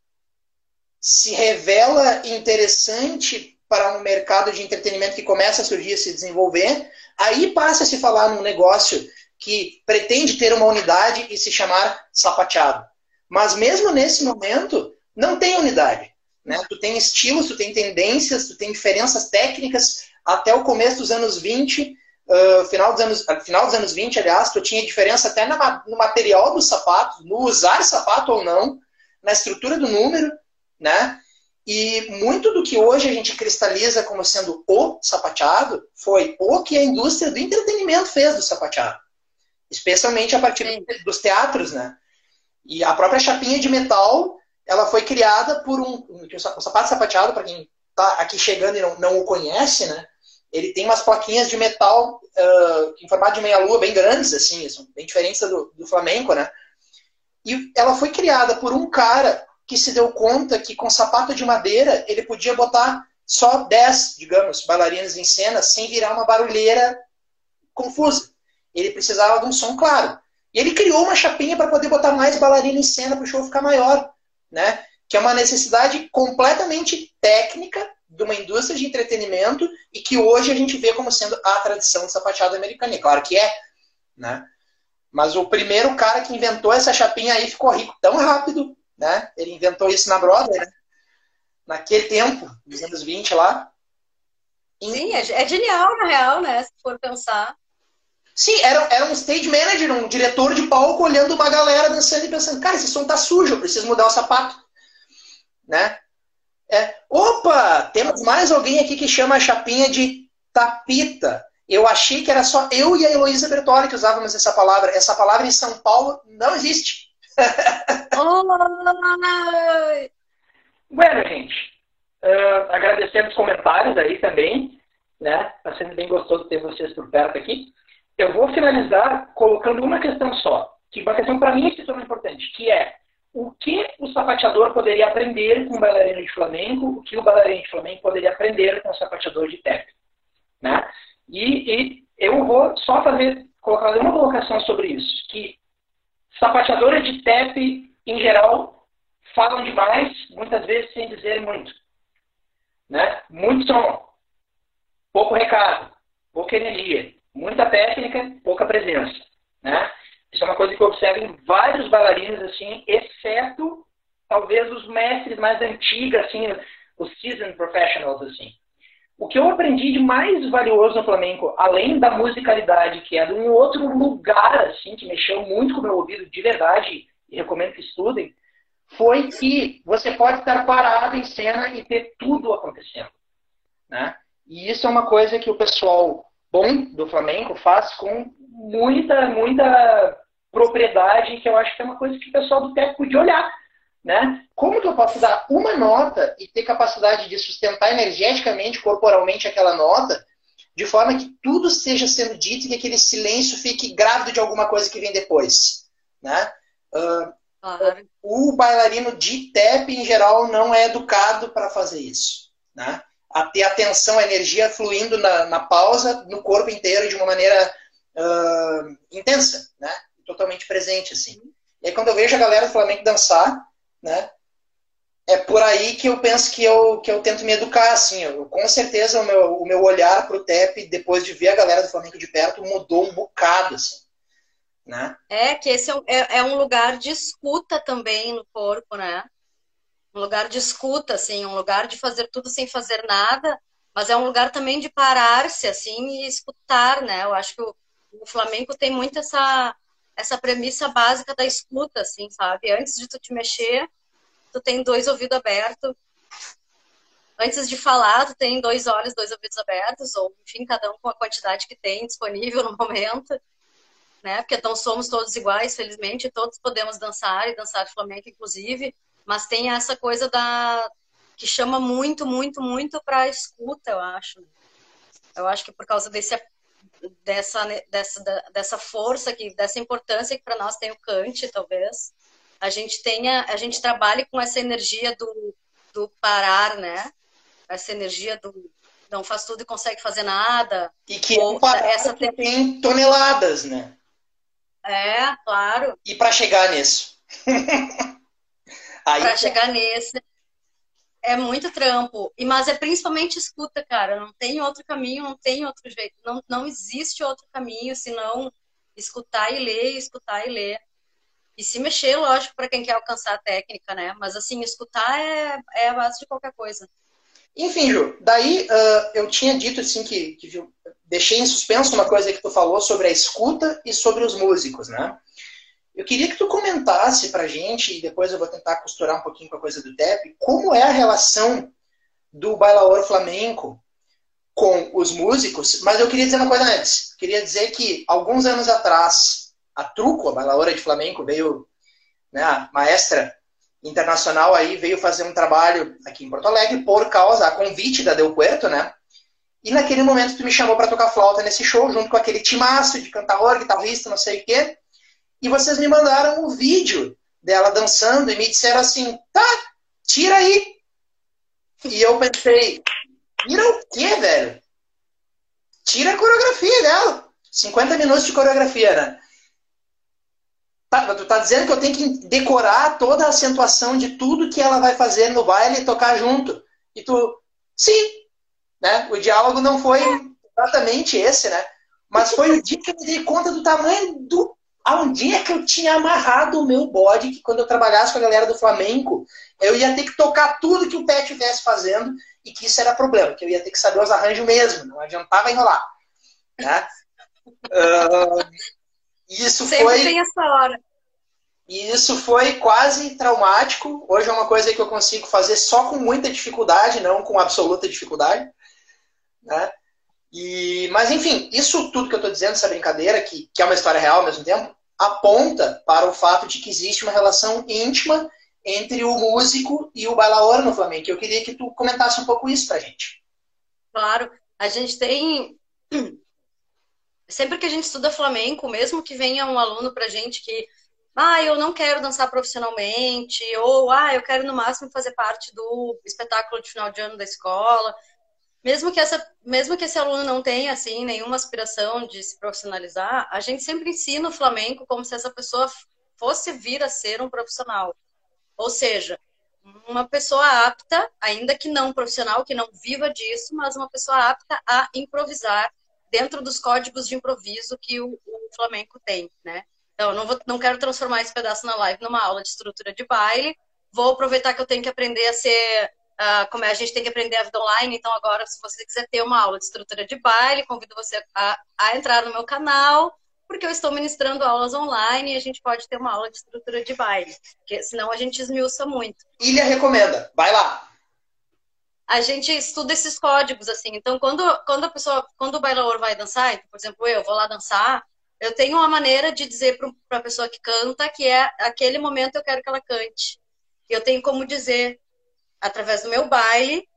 se revela interessante para um mercado de entretenimento que começa a surgir, a se desenvolver, aí passa a se falar num negócio que pretende ter uma unidade e se chamar sapateado. Mas mesmo nesse momento, não tem unidade. Né? Tu tem estilos, tu tem tendências, tu tem diferenças técnicas. Até o começo dos anos 20, uh, final, dos anos, final dos anos 20, aliás, tu tinha diferença até na, no material do sapato, no usar sapato ou não, na estrutura do número, né? E muito do que hoje a gente cristaliza como sendo o sapateado foi o que a indústria do entretenimento fez do sapateado especialmente a partir Sim. dos teatros, né? E a própria chapinha de metal, ela foi criada por um, um sapato sapateado, para quem está aqui chegando e não, não o conhece, né? Ele tem umas plaquinhas de metal uh, em formato de meia-lua bem grandes, assim, são bem diferentes do, do flamenco, né? E ela foi criada por um cara que se deu conta que com sapato de madeira ele podia botar só 10, digamos, bailarinas em cena sem virar uma barulheira confusa ele precisava de um som claro. E ele criou uma chapinha para poder botar mais bailarina em cena para o show ficar maior, né? Que é uma necessidade completamente técnica de uma indústria de entretenimento e que hoje a gente vê como sendo a tradição do sapateado americano. E claro que é, né? Mas o primeiro cara que inventou essa chapinha aí ficou rico tão rápido, né? Ele inventou isso na Broadway, né? naquele tempo, nos anos 20 lá. Sim, é, é genial, na real, né? Se for pensar. Sim, era, era um stage manager, um diretor de palco olhando uma galera dançando e pensando, cara, esse som tá sujo, eu preciso mudar o sapato. Né? É, opa, temos mais alguém aqui que chama a chapinha de tapita. Eu achei que era só eu e a Heloísa Bertoli que usávamos essa palavra. Essa palavra em São Paulo não existe. bueno, gente, uh, agradecendo os comentários aí também. né? Está sendo bem gostoso ter vocês por perto aqui. Eu vou finalizar colocando uma questão só, que uma questão para mim é importante, que é o que o sapateador poderia aprender com o bailarino de flamenco, o que o bailarino de flamenco poderia aprender com o sapateador de tap. Né? E, e, eu vou só fazer, colocar uma colocação sobre isso, que sapateadores de tap, em geral, falam demais, muitas vezes sem dizer muito. Né? Muito som, pouco recado, pouca energia, muita técnica, pouca presença. Né? Isso é uma coisa que eu observo em vários bailarinos, assim, exceto talvez os mestres mais antigos, assim, os seasoned professionals, assim. O que eu aprendi de mais valioso no flamenco, além da musicalidade, que é de um outro lugar, assim, que mexeu muito com o meu ouvido de verdade, e recomendo que estudem, foi que você pode estar parado em cena e ter tudo acontecendo. Né? E isso é uma coisa que o pessoal bom do Flamengo faz com muita, muita propriedade, que eu acho que é uma coisa que o pessoal do técnico podia olhar. Né? Como que eu posso dar uma nota e ter capacidade de sustentar energeticamente, corporalmente aquela nota, de forma que tudo esteja sendo dito e que aquele silêncio fique grávido de alguma coisa que vem depois. Né? Uh, uhum. O bailarino de TEP, em geral, não é educado para fazer isso. Né? A ter atenção, a energia fluindo na, na pausa, no corpo inteiro, de uma maneira uh, intensa. Né? totalmente presente, assim. E aí quando eu vejo a galera do Flamengo dançar, né, é por aí que eu penso que eu, que eu tento me educar, assim. Eu, com certeza o meu, o meu olhar pro TEP, depois de ver a galera do Flamengo de perto, mudou um bocado, assim. Né? É, que esse é, é, é um lugar de escuta também no corpo, né? Um lugar de escuta, assim, um lugar de fazer tudo sem fazer nada, mas é um lugar também de parar-se, assim, e escutar, né? Eu acho que o, o Flamengo tem muito essa, essa premissa básica da escuta, assim, sabe? Antes de tu te mexer, tu tem dois ouvidos abertos. Antes de falar, tu tem dois olhos, dois ouvidos abertos, ou enfim, cada um com a quantidade que tem disponível no momento, né? Porque não somos todos iguais, felizmente, todos podemos dançar e dançar flamenco, inclusive, mas tem essa coisa da que chama muito, muito, muito para escuta, eu acho. Eu acho que por causa desse dessa, dessa, dessa força, que, dessa importância que para nós tem o Kant, talvez, a gente tenha, a gente trabalhe com essa energia do, do parar, né? Essa energia do não faz tudo e consegue fazer nada. E que ou, é essa que tem toneladas, né? É, claro. E para chegar nisso? para chegar nesse é muito trampo. E, mas é principalmente escuta, cara. Não tem outro caminho, não tem outro jeito. Não, não existe outro caminho senão escutar e ler, escutar e ler. E se mexer, lógico, para quem quer alcançar a técnica, né? Mas assim, escutar é, é a base de qualquer coisa. Enfim, Ju, daí uh, eu tinha dito assim que, que viu, deixei em suspenso uma coisa que tu falou sobre a escuta e sobre os músicos, né? Eu queria que tu comentasse pra gente, e depois eu vou tentar costurar um pouquinho com a coisa do TEP, como é a relação do bailaor flamenco com os músicos, mas eu queria dizer uma coisa antes. Eu queria dizer que alguns anos atrás, a Truco, a bailaora de flamenco, veio, né, a maestra internacional aí, veio fazer um trabalho aqui em Porto Alegre por causa, a convite da Del Puerto, né? E naquele momento tu me chamou para tocar flauta nesse show, junto com aquele timaço de cantador, guitarrista, não sei o quê. E vocês me mandaram o um vídeo dela dançando e me disseram assim: tá, tira aí. E eu pensei: tira o quê, velho? Tira a coreografia dela. 50 minutos de coreografia, né? Tá, tu tá dizendo que eu tenho que decorar toda a acentuação de tudo que ela vai fazer no baile e tocar junto. E tu, sim, né? O diálogo não foi exatamente esse, né? Mas foi o dia que eu me dei conta do tamanho do Aonde é que eu tinha amarrado o meu bode que quando eu trabalhasse com a galera do Flamengo, eu ia ter que tocar tudo que o pé estivesse fazendo e que isso era problema, que eu ia ter que saber os arranjos mesmo, não adiantava enrolar. Né? uh, isso Sempre foi. tem essa hora. isso foi quase traumático. Hoje é uma coisa que eu consigo fazer só com muita dificuldade, não com absoluta dificuldade. Né? E, mas, enfim, isso tudo que eu estou dizendo, essa brincadeira, que, que é uma história real ao mesmo tempo, aponta para o fato de que existe uma relação íntima entre o músico e o bailaor no Flamengo. Eu queria que tu comentasse um pouco isso pra gente. Claro. A gente tem. Sempre que a gente estuda flamenco, mesmo que venha um aluno pra gente que. Ah, eu não quero dançar profissionalmente, ou ah, eu quero no máximo fazer parte do espetáculo de final de ano da escola. Mesmo que, essa, mesmo que esse aluno não tenha assim nenhuma aspiração de se profissionalizar, a gente sempre ensina o flamenco como se essa pessoa fosse vir a ser um profissional. Ou seja, uma pessoa apta, ainda que não profissional, que não viva disso, mas uma pessoa apta a improvisar dentro dos códigos de improviso que o, o flamenco tem, né? Então, não, vou, não quero transformar esse pedaço na live numa aula de estrutura de baile. Vou aproveitar que eu tenho que aprender a ser. Uh, como é, a gente tem que aprender a vida online, então agora, se você quiser ter uma aula de estrutura de baile, convido você a, a entrar no meu canal porque eu estou ministrando aulas online e a gente pode ter uma aula de estrutura de baile, porque senão a gente esmiuça muito. Ilha recomenda, vai lá. A gente estuda esses códigos, assim. Então, quando, quando a pessoa, quando o bailador vai dançar, então, por exemplo, eu vou lá dançar, eu tenho uma maneira de dizer para a pessoa que canta que é aquele momento eu quero que ela cante. Eu tenho como dizer, através do meu baile,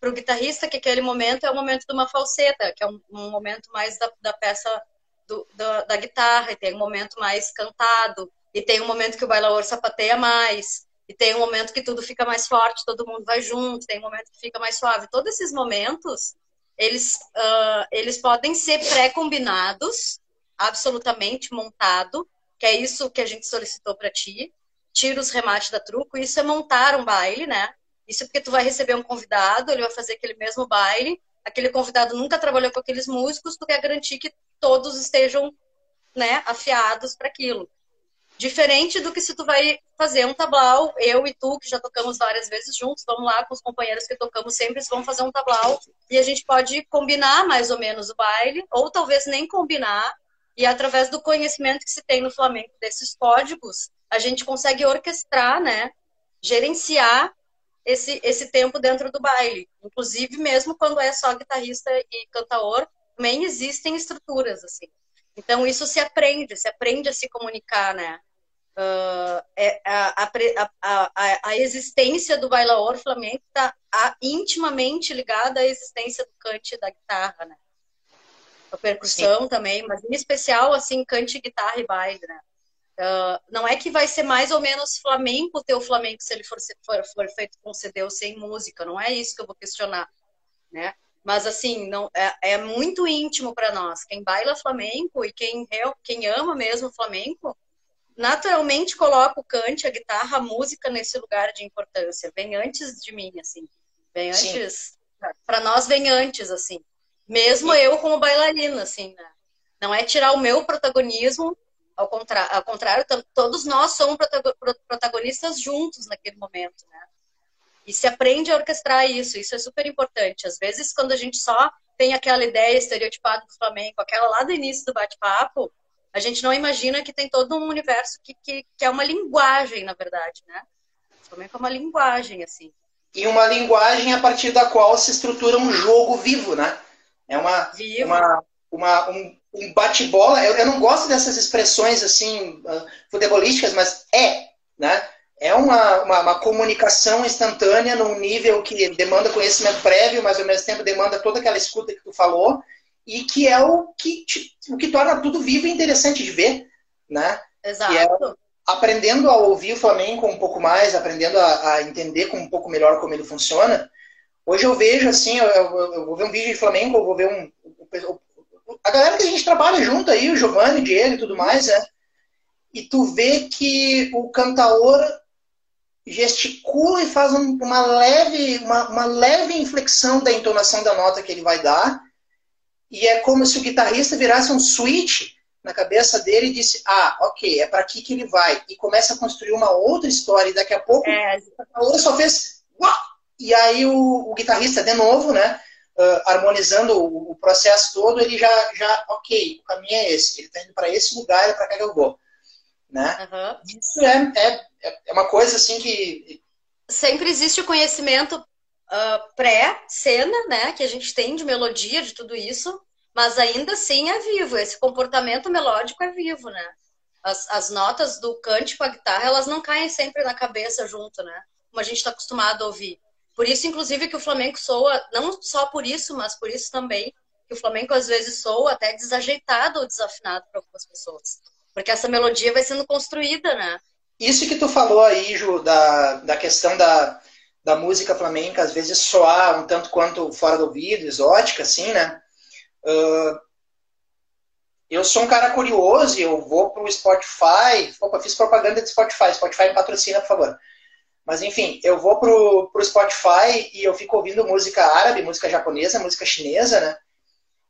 para o guitarrista que aquele momento é o momento de uma falseta, que é um, um momento mais da, da peça do, da, da, guitarra, e tem um momento mais cantado, e tem um momento que o bailador sapateia mais, e tem um momento que tudo fica mais forte, todo mundo vai junto, tem um momento que fica mais suave. Todos esses momentos, eles, uh, eles podem ser pré-combinados, absolutamente montado, que é isso que a gente solicitou para ti. Tira os remates da truco, isso é montar um baile, né? Isso é porque tu vai receber um convidado, ele vai fazer aquele mesmo baile, aquele convidado nunca trabalhou com aqueles músicos, tu quer garantir que todos estejam né, afiados para aquilo. Diferente do que se tu vai fazer um tablau, eu e tu, que já tocamos várias vezes juntos, vamos lá com os companheiros que tocamos sempre, vão fazer um tablau e a gente pode combinar mais ou menos o baile, ou talvez nem combinar, e através do conhecimento que se tem no Flamengo desses códigos, a gente consegue orquestrar, né, gerenciar esse, esse tempo dentro do baile. Inclusive, mesmo quando é só guitarrista e cantaor, também existem estruturas, assim. Então, isso se aprende, se aprende a se comunicar, né? Uh, é, a, a, a, a, existência do bailaor flamenco está intimamente ligada à existência do cante e da guitarra, né? A percussão Sim. também, mas em especial, assim, cante, guitarra e baile, né? Uh, não é que vai ser mais ou menos flamenco o teu flamenco se ele for, for, for feito com CD ou sem música, não é isso que eu vou questionar, né? Mas assim, não é, é muito íntimo para nós. Quem baila flamenco e quem, quem ama mesmo flamenco, naturalmente coloca o cante, a guitarra, a música nesse lugar de importância. Vem antes de mim, assim. Vem antes. Para nós vem antes, assim. Mesmo Sim. eu como bailarina, assim, né? Não é tirar o meu protagonismo ao, contra... ao contrário, todos nós somos protagonistas juntos naquele momento, né? E se aprende a orquestrar isso, isso é super importante. Às vezes, quando a gente só tem aquela ideia estereotipada do flamenco, aquela lá do início do bate-papo, a gente não imagina que tem todo um universo que, que, que é uma linguagem, na verdade, né? O flamenco é uma linguagem, assim. E uma linguagem a partir da qual se estrutura um jogo vivo, né? É uma, vivo. uma, uma um, um bate-bola. Eu, eu, não gosto dessas expressões assim, uh, futebolísticas, mas é, né? É uma, uma, uma, comunicação instantânea num nível que demanda conhecimento prévio, mas ao mesmo tempo demanda toda aquela escuta que tu falou, e que é o que, te, o que torna tudo vivo e interessante de ver, né? Exato. É aprendendo a ouvir o flamenco um pouco mais, aprendendo a, a, entender com um pouco melhor como ele funciona. Hoje eu vejo assim, eu, eu, eu vou ver um vídeo de flamenco, eu vou ver um, a galera que a gente trabalha junto aí, o Giovanni, o Diego e tudo mais, né? E tu vê que o cantaor gesticula e faz uma leve, uma, uma leve inflexão da entonação da nota que ele vai dar. E é como se o guitarrista virasse um switch na cabeça dele e disse: Ah, ok, é para aqui que ele vai. E começa a construir uma outra história. E daqui a pouco é. o cantaor só fez. Uau! E aí o, o guitarrista, de novo, né? Uh, harmonizando o, o, processo todo, ele já, já, ok, o caminho é esse, ele está indo para esse lugar, é para cá que eu vou. Né? Uhum. Isso é, é, é uma coisa assim que. Sempre existe o conhecimento uh, pré-cena, né, que a gente tem de melodia, de tudo isso, mas ainda assim é vivo, esse comportamento melódico é vivo, né? As, as notas do cante com a guitarra, elas não caem sempre na cabeça junto, né? Como a gente está acostumado a ouvir Por isso, inclusive, que o flamenco soa, não só por isso, mas por isso também, que o flamenco às vezes soa até desajeitado ou desafinado para algumas pessoas. Porque essa melodia vai sendo construída, né? Isso que tu falou aí, Ju, da, da questão da, da música flamenca, às vezes soar um tanto quanto fora do ouvido, exótica, assim, né? Uh, eu sou um cara curioso e eu vou pro Spotify. Opa, fiz propaganda de Spotify. Spotify me patrocina, por favor. Mas enfim, eu vou pro, pro Spotify e eu fico ouvindo música árabe, música japonesa, música chinesa, né?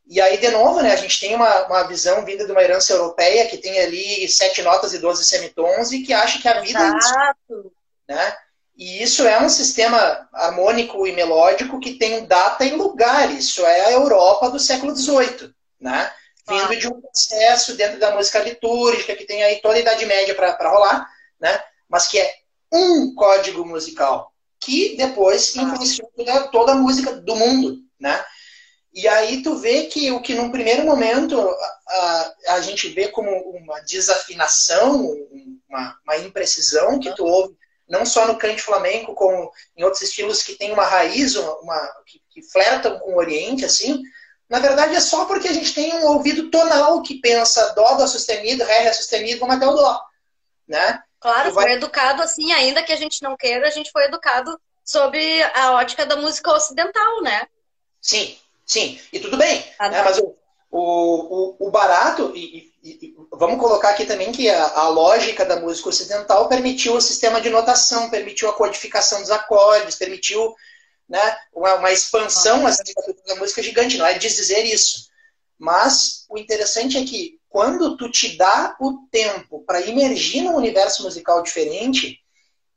E aí, de novo, né, a gente tem uma, uma visão vinda de uma herança europeia que tem ali sete notas e doze semitons e que acha que a vida é Exato. é né? E isso é um sistema harmônico e melódico que tem data e lugar. Isso é a Europa do século XVIII, né? vindo de um processo dentro da música litúrgica, que tem aí toda a Idade Média para rolar, né? mas que é um código musical, que depois influenciou toda, toda a música do mundo. Né? E aí tu vê que o que num primeiro momento a, a gente vê como uma desafinação, uma, uma imprecisão que tu ouve, não só no cante flamenco, como em outros estilos que tem uma raiz, uma, uma que, que flertam com o Oriente, assim, na verdade, é só porque a gente tem um ouvido tonal que pensa dó, dó sustenido, ré, ré sustenido, vamos até o dó. Né? Claro, vai... foi educado assim, ainda que a gente não queira, a gente foi educado sob a ótica da música ocidental, né? Sim, sim. E tudo bem. Ah, né? Mas o, o, o, barato, e, e, e, vamos colocar aqui também que a, a, lógica da música ocidental permitiu o sistema de notação, permitiu a codificação dos acordes, permitiu né, uma, uma expansão assim, da música gigante, não é dizer isso. Mas o interessante é que quando tu te dá o tempo para imergir num universo musical diferente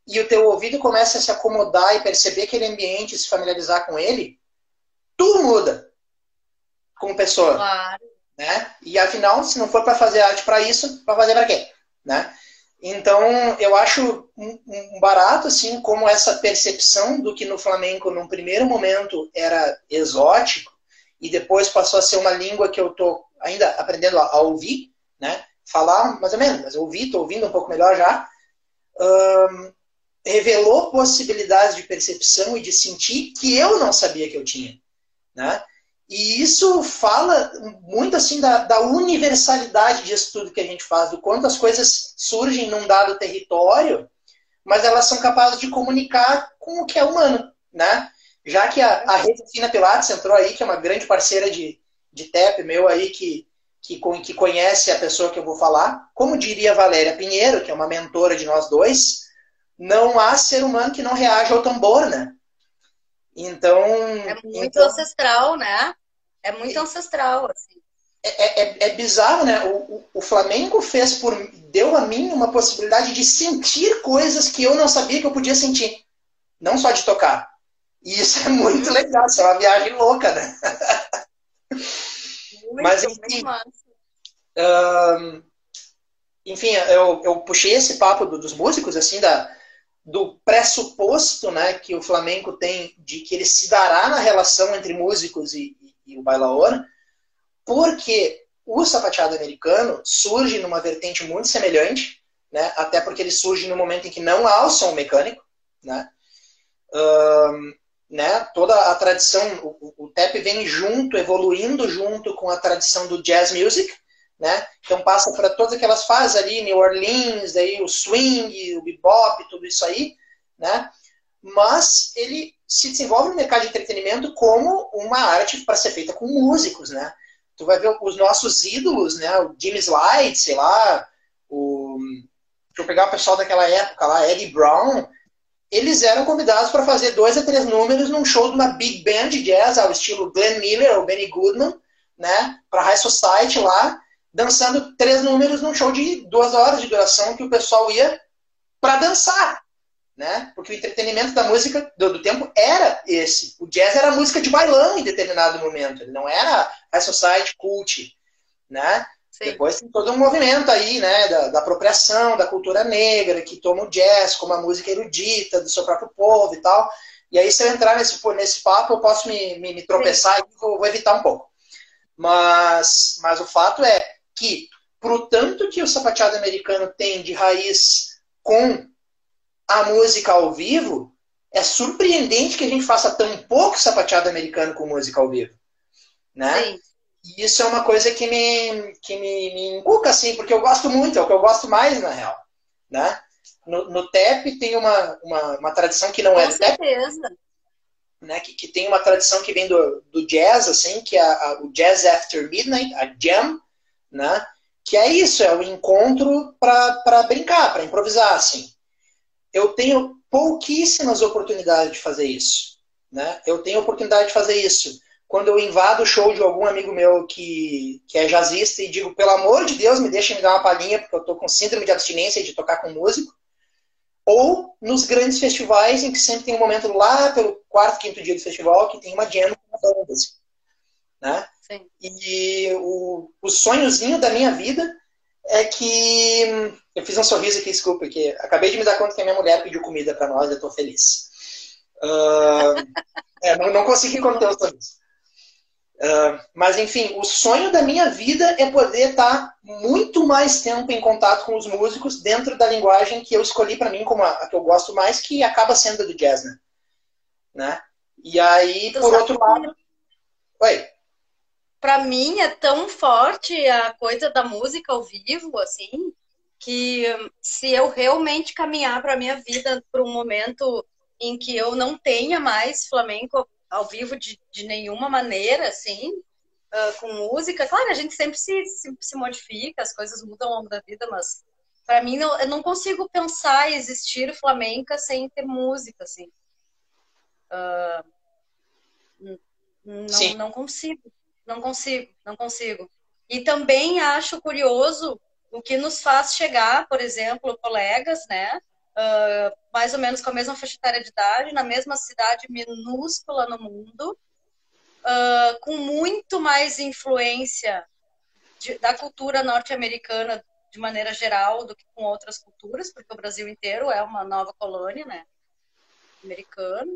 e o teu ouvido começa a se acomodar e perceber aquele ambiente, se familiarizar com ele, tudo muda como pessoa. Claro. Né? E afinal, se não for para fazer arte para isso, para fazer para quê? Né? Então, eu acho um, um barato, assim, como essa percepção do que no flamenco, num primeiro momento, era exótico, e depois passou a ser uma língua que eu estou ainda aprendendo a, a, ouvir, né? Falar mais ou menos, mas ouvir, estou ouvindo um pouco melhor já. Um, revelou possibilidades de percepção e de sentir que eu não sabia que eu tinha, né? E isso fala muito assim da, da, universalidade disso tudo que a gente faz, do quanto as coisas surgem num dado território, mas elas são capazes de comunicar com o que é humano, né? Já que a, a Rede Fina Pilates entrou aí, que é uma grande parceira de, de TEP meu aí, que, que, que conhece a pessoa que eu vou falar, como diria Valéria Pinheiro, que é uma mentora de nós dois, não há ser humano que não reaja ao tambor, né? Então. É muito então, ancestral, né? É muito ancestral, assim. É, é, é bizarro, né? O, o, o, Flamengo fez por. deu a mim uma possibilidade de sentir coisas que eu não sabia que eu podia sentir. Não só de tocar. E isso é muito legal, isso é uma viagem louca, né? Muito, Mas enfim. Enfim, eu, eu puxei esse papo do, dos músicos, assim, da, do pressuposto né, que o Flamengo tem de que ele se dará na relação entre músicos e, e, e o bailaor, porque o sapateado americano surge numa vertente muito semelhante, né, até porque ele surge no momento em que não há o som mecânico, né, um, né, toda a tradição, o, o tap vem junto, evoluindo junto com a tradição do jazz music, né? Então passa para todas aquelas fases ali, New Orleans, daí o swing, o bebop, tudo isso aí, né? Mas ele se desenvolve no mercado de entretenimento como uma arte para ser feita com músicos, né? Tu vai ver os nossos ídolos, né? O Jimmy Slide, sei lá, o deixa eu pegar o pessoal daquela época lá, Eddie Brown, eles eram convidados para fazer dois a três números num show de uma big band jazz ao estilo Glenn Miller ou Benny Goodman, né? Para High Society lá dançando três números num show de duas horas de duração que o pessoal ia para dançar, né? Porque o entretenimento da música do, do, tempo era esse. O jazz era música de bailão em determinado momento, ele não era a society cult, né? Sim. Depois tem todo um movimento aí, né, da, da, apropriação da cultura negra, que toma o jazz como a música erudita do seu próprio povo e tal. E aí, se eu entrar nesse, nesse papo, eu posso me, me, me tropeçar Sim. e vou, vou, evitar um pouco. Mas, mas o fato é, que, pro tanto que o sapateado americano tem de raiz com a música ao vivo, é surpreendente que a gente faça tão pouco sapateado americano com música ao vivo, né? Sim. E isso é uma coisa que me, que me, me inculca, assim, porque eu gosto muito, é o que eu gosto mais, na real, né? No, no TEP tem uma, uma, uma tradição que não com é certeza. TEP, né? Que, que tem uma tradição que vem do, do jazz, assim, que é a, a, o Jazz After Midnight, a Jam, né? Que é isso, é o encontro para brincar, para improvisar, assim. Eu tenho pouquíssimas oportunidades de fazer isso, né? Eu tenho oportunidade de fazer isso quando eu invado o show de algum amigo meu que, que é jazzista e digo, pelo amor de Deus, me deixa me dar uma palhinha, porque eu tô com síndrome de abstinência de tocar com músico. Ou nos grandes festivais, em que sempre tem um momento lá pelo quarto, quinto dia do festival, que tem uma jam com bandas. Né? Sim. E o, o sonhozinho da minha vida é que. Eu fiz um sorriso aqui, desculpa, porque acabei de me dar conta que a minha mulher pediu comida para nós, eu estou feliz. Uh, é, não, não consegui conter o sorriso. Uh, mas enfim, o sonho da minha vida é poder estar muito mais tempo em contato com os músicos dentro da linguagem que eu escolhi para mim como a, a, que eu gosto mais, que acaba sendo a do jazz, né? né? E aí, tu por outro lado. Oi. Para mim é tão forte a coisa da música ao vivo, assim, que se eu realmente caminhar para minha vida para um momento em que eu não tenha mais flamenco ao vivo de, de nenhuma maneira, assim, uh, com música. Claro, a gente sempre se, se, se, modifica, as coisas mudam ao longo da vida, mas para mim não, eu não consigo pensar em existir flamenca sem ter música, assim. Uh, não, não consigo, não consigo, não consigo. E também acho curioso o que nos faz chegar, por exemplo, colegas, né? Uh, mais ou menos com a mesma faixa etária de idade, na mesma cidade minúscula no mundo, uh, com muito mais influência de, da cultura norte-americana de maneira geral do que com outras culturas, porque o Brasil inteiro é uma nova colônia, né, americana.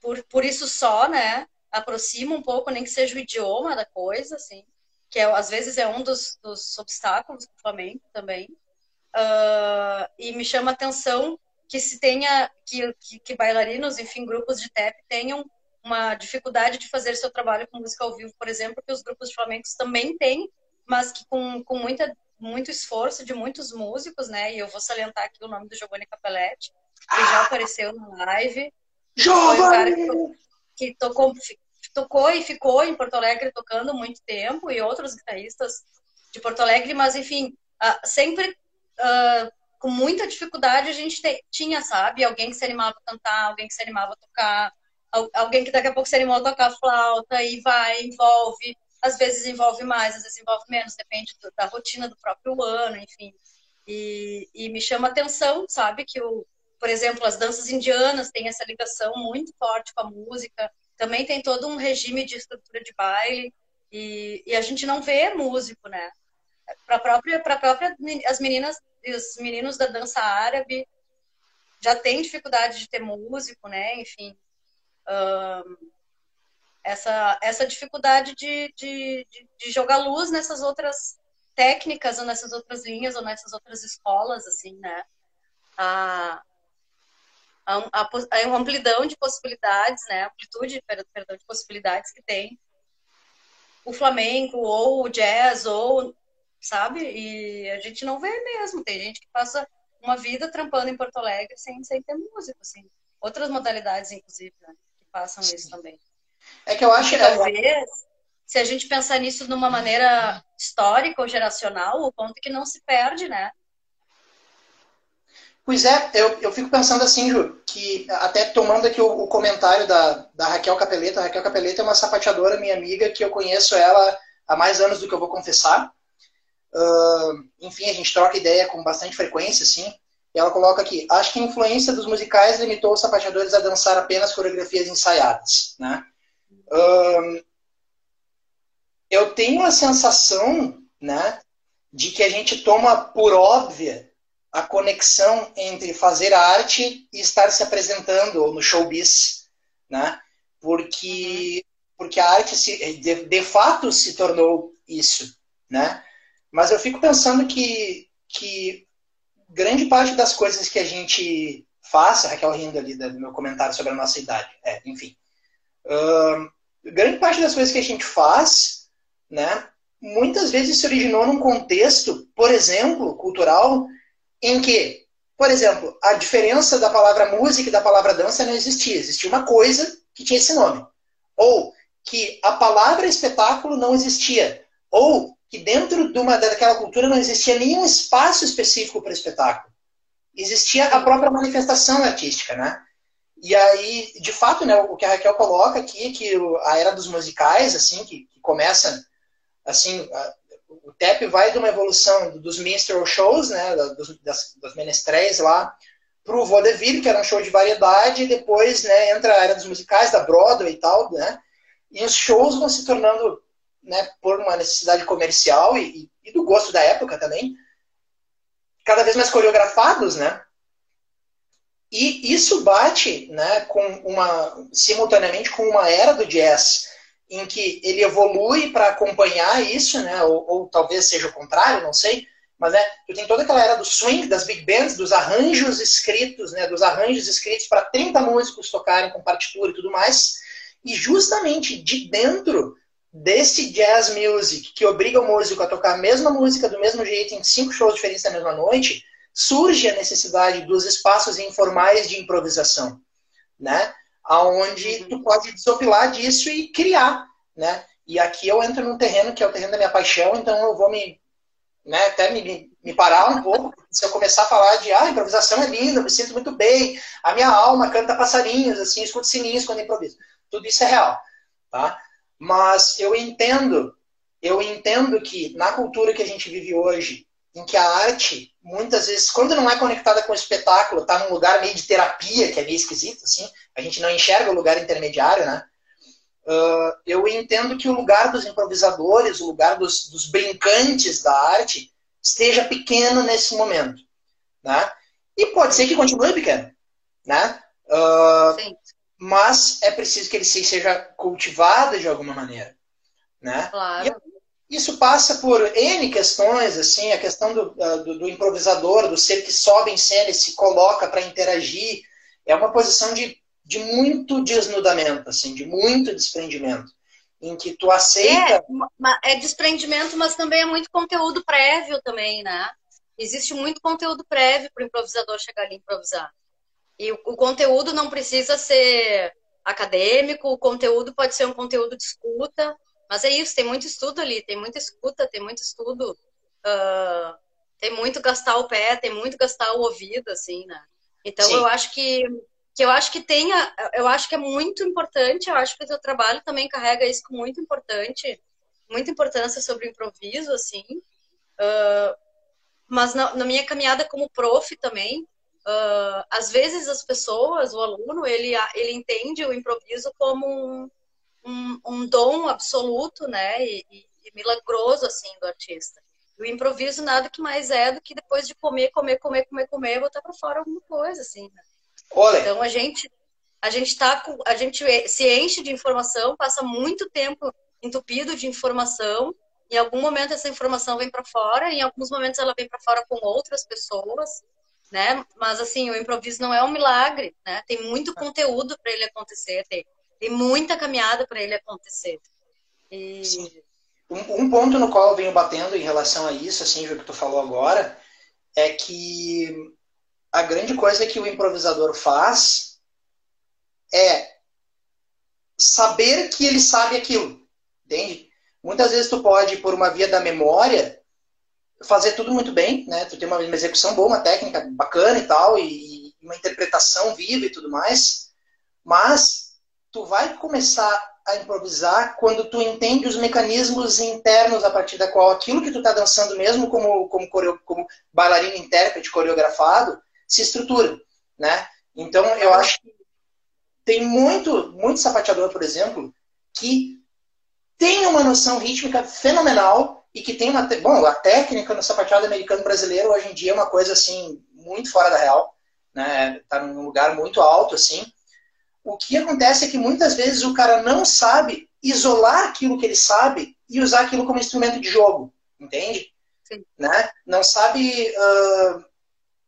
Por, por isso só, né, aproxima um pouco, nem que seja o idioma da coisa, assim, que é, às vezes é um dos, dos obstáculos do Flamengo também. Uh, e me chama a atenção que se tenha que, que, que, bailarinos, enfim, grupos de tap tenham uma dificuldade de fazer seu trabalho com música ao vivo, por exemplo, que os grupos de flamencos também têm, mas que com, com muita, muito esforço de muitos músicos, né? E eu vou salientar aqui o nome do Giovanni Capelletti, que já apareceu na live. Giovanni! Foi cara que, que tocou, tocou e ficou em Porto Alegre tocando muito tempo, e outros guitarristas de Porto Alegre, mas enfim, uh, sempre uh, com muita dificuldade a gente te, tinha, sabe? Alguém que se animava a cantar, alguém que se animava a tocar, alguém que daqui a pouco se animou a tocar flauta e vai, envolve. Às vezes envolve mais, às vezes envolve menos, depende do, da rotina do próprio ano, enfim. E, e me chama atenção, sabe, que o, por exemplo, as danças indianas têm essa ligação muito forte com a música, também tem todo um regime de estrutura de baile, e, e a gente não vê músico, né? Para própria, própria as meninas os meninos da dança árabe já têm dificuldade de ter músico, né? Enfim, essa essa dificuldade de, de, de, jogar luz nessas outras técnicas ou nessas outras linhas ou nessas outras escolas, assim, né? A, a, a amplidão de possibilidades, né? Amplitude, perdão, de possibilidades que tem o flamenco ou o jazz ou sabe? E a gente não vê mesmo. Tem gente que passa uma vida trampando em Porto Alegre sem, sem ter músico, assim. Outras modalidades, inclusive, né, que passam Sim. isso também. É que eu acho que talvez, se a gente pensar nisso de uma maneira histórica ou geracional, o ponto é que não se perde, né? Pois é, eu, eu fico pensando assim, Ju, que até tomando aqui o, o comentário da, da Raquel Capeleta, a Raquel Capeleta é uma sapateadora, minha amiga, que eu conheço ela há mais anos do que eu vou confessar. Uh, enfim, a gente troca ideia com bastante frequência, assim. E ela coloca aqui: acho que a influência dos musicais limitou os sapateadores a dançar apenas coreografias ensaiadas, né? Eu tenho a sensação, né, de que a gente toma por óbvia a conexão entre fazer arte e estar se apresentando no showbiz, né? Porque porque a arte se, de, de fato se tornou isso, né? Mas eu fico pensando que, que grande parte das coisas que a gente faz, a Raquel rindo ali do meu comentário sobre a nossa idade, é, enfim. Uh, grande parte das coisas que a gente faz, né, muitas vezes se originou num contexto, por exemplo, cultural, em que, por exemplo, a diferença da palavra música e da palavra dança não existia. Existia uma coisa que tinha esse nome. Ou que a palavra espetáculo não existia. Ou que dentro de uma, daquela cultura não existia nenhum espaço específico para espetáculo. Existia a própria manifestação artística, né? E aí, de fato, né, o que a Raquel coloca aqui, é que a era dos musicais, assim, que, que começa, assim, a, o TEP vai de uma evolução dos minstrel shows, né, dos, das, dos menestréis lá, para o vaudeville, que era um show de variedade, e depois né, entra a era dos musicais, da Broadway e tal, né, e os shows vão se tornando, né, por uma necessidade comercial e, e do gosto da época também, cada vez mais coreografados, né, e isso bate né, com uma, simultaneamente com uma era do jazz, em que ele evolui para acompanhar isso, né, ou, ou, talvez seja o contrário, não sei, mas né, tu tem toda aquela era do swing, das big bands, dos arranjos escritos, né, dos arranjos escritos para 30 músicos tocarem com partitura e tudo mais, e justamente de dentro desse jazz music, que obriga o músico a tocar a mesma música do mesmo jeito em cinco shows diferentes na mesma noite, surge a necessidade dos espaços informais de improvisação, né? Aonde uhum. tu pode desopilar disso e criar, né? E aqui eu entro num terreno que é o terreno da minha paixão, então eu vou me, né, até me, me parar um pouco, se eu começar a falar de, ah, improvisação é linda, eu me sinto muito bem, a minha alma canta passarinhos, assim, escuto sininhos quando improviso. Tudo isso é real, tá? Mas eu entendo, eu entendo que na cultura que a gente vive hoje, em que a arte, muitas vezes, quando não é conectada com o espetáculo, está num lugar meio de terapia, que é meio esquisito, assim, a gente não enxerga o lugar intermediário, né? Uh, eu entendo que o lugar dos improvisadores, o lugar dos, dos, brincantes da arte, esteja pequeno nesse momento, né? E pode ser que continue pequeno, né? Uh, mas é preciso que ele seja cultivado de alguma maneira, né? Claro. E isso passa por N questões, assim, a questão do, do, do improvisador, do ser que sobe em cena e se coloca para interagir, é uma posição de, de muito desnudamento, assim, de muito desprendimento, em que tu aceita... É, é desprendimento, mas também é muito conteúdo prévio também, né? Existe muito conteúdo prévio para o improvisador chegar ali e improvisar. E o, o conteúdo não precisa ser acadêmico, o conteúdo pode ser um conteúdo de escuta, mas é isso, tem muito estudo ali, tem muita escuta, tem muito estudo, uh, tem muito gastar o pé, tem muito gastar o ouvido, assim, né? Então Sim. eu acho que, que eu acho que tenha, eu acho que é muito importante, eu acho que o teu trabalho também carrega isso com muito importante, muita importância sobre o improviso, assim. Uh, mas na, na, minha caminhada como prof também, uh, às vezes as pessoas, o aluno, ele, ele entende o improviso como um, um, um dom absoluto, né, e, e, milagroso, assim, do artista. O improviso nada que mais é do que depois de comer, comer, comer, comer, comer, botar para fora alguma coisa, assim, né? Olha. Então a gente a gente tá com, a gente se enche de informação, passa muito tempo entupido de informação. Em algum momento essa informação vem para fora, em alguns momentos ela vem para fora com outras pessoas, né? Mas assim, o improviso não é um milagre, né? Tem muito conteúdo para ele acontecer, tem tem muita caminhada para ele acontecer. E... Um, um, ponto no qual eu venho batendo em relação a isso, assim, o que tu falou agora, é que a grande coisa que o improvisador faz é saber que ele sabe aquilo, entende? Muitas vezes tu pode, por uma via da memória, fazer tudo muito bem, né? Tu tem uma, uma execução boa, uma técnica bacana e tal, e, uma interpretação viva e tudo mais, mas tu vai começar a improvisar quando tu entende os mecanismos internos a partir da qual aquilo que tu está dançando mesmo como como, coreo, como bailarino intérprete coreografado se estrutura, né? Então eu acho que tem muito muito sapateador, por exemplo, que tem uma noção rítmica fenomenal e que tem uma bom a técnica no sapateado americano brasileiro hoje em dia é uma coisa assim muito fora da real, né? Tá num lugar muito alto assim o que acontece é que muitas vezes o cara não sabe isolar aquilo que ele sabe e usar aquilo como instrumento de jogo, entende? Sim. Né? Não sabe uh,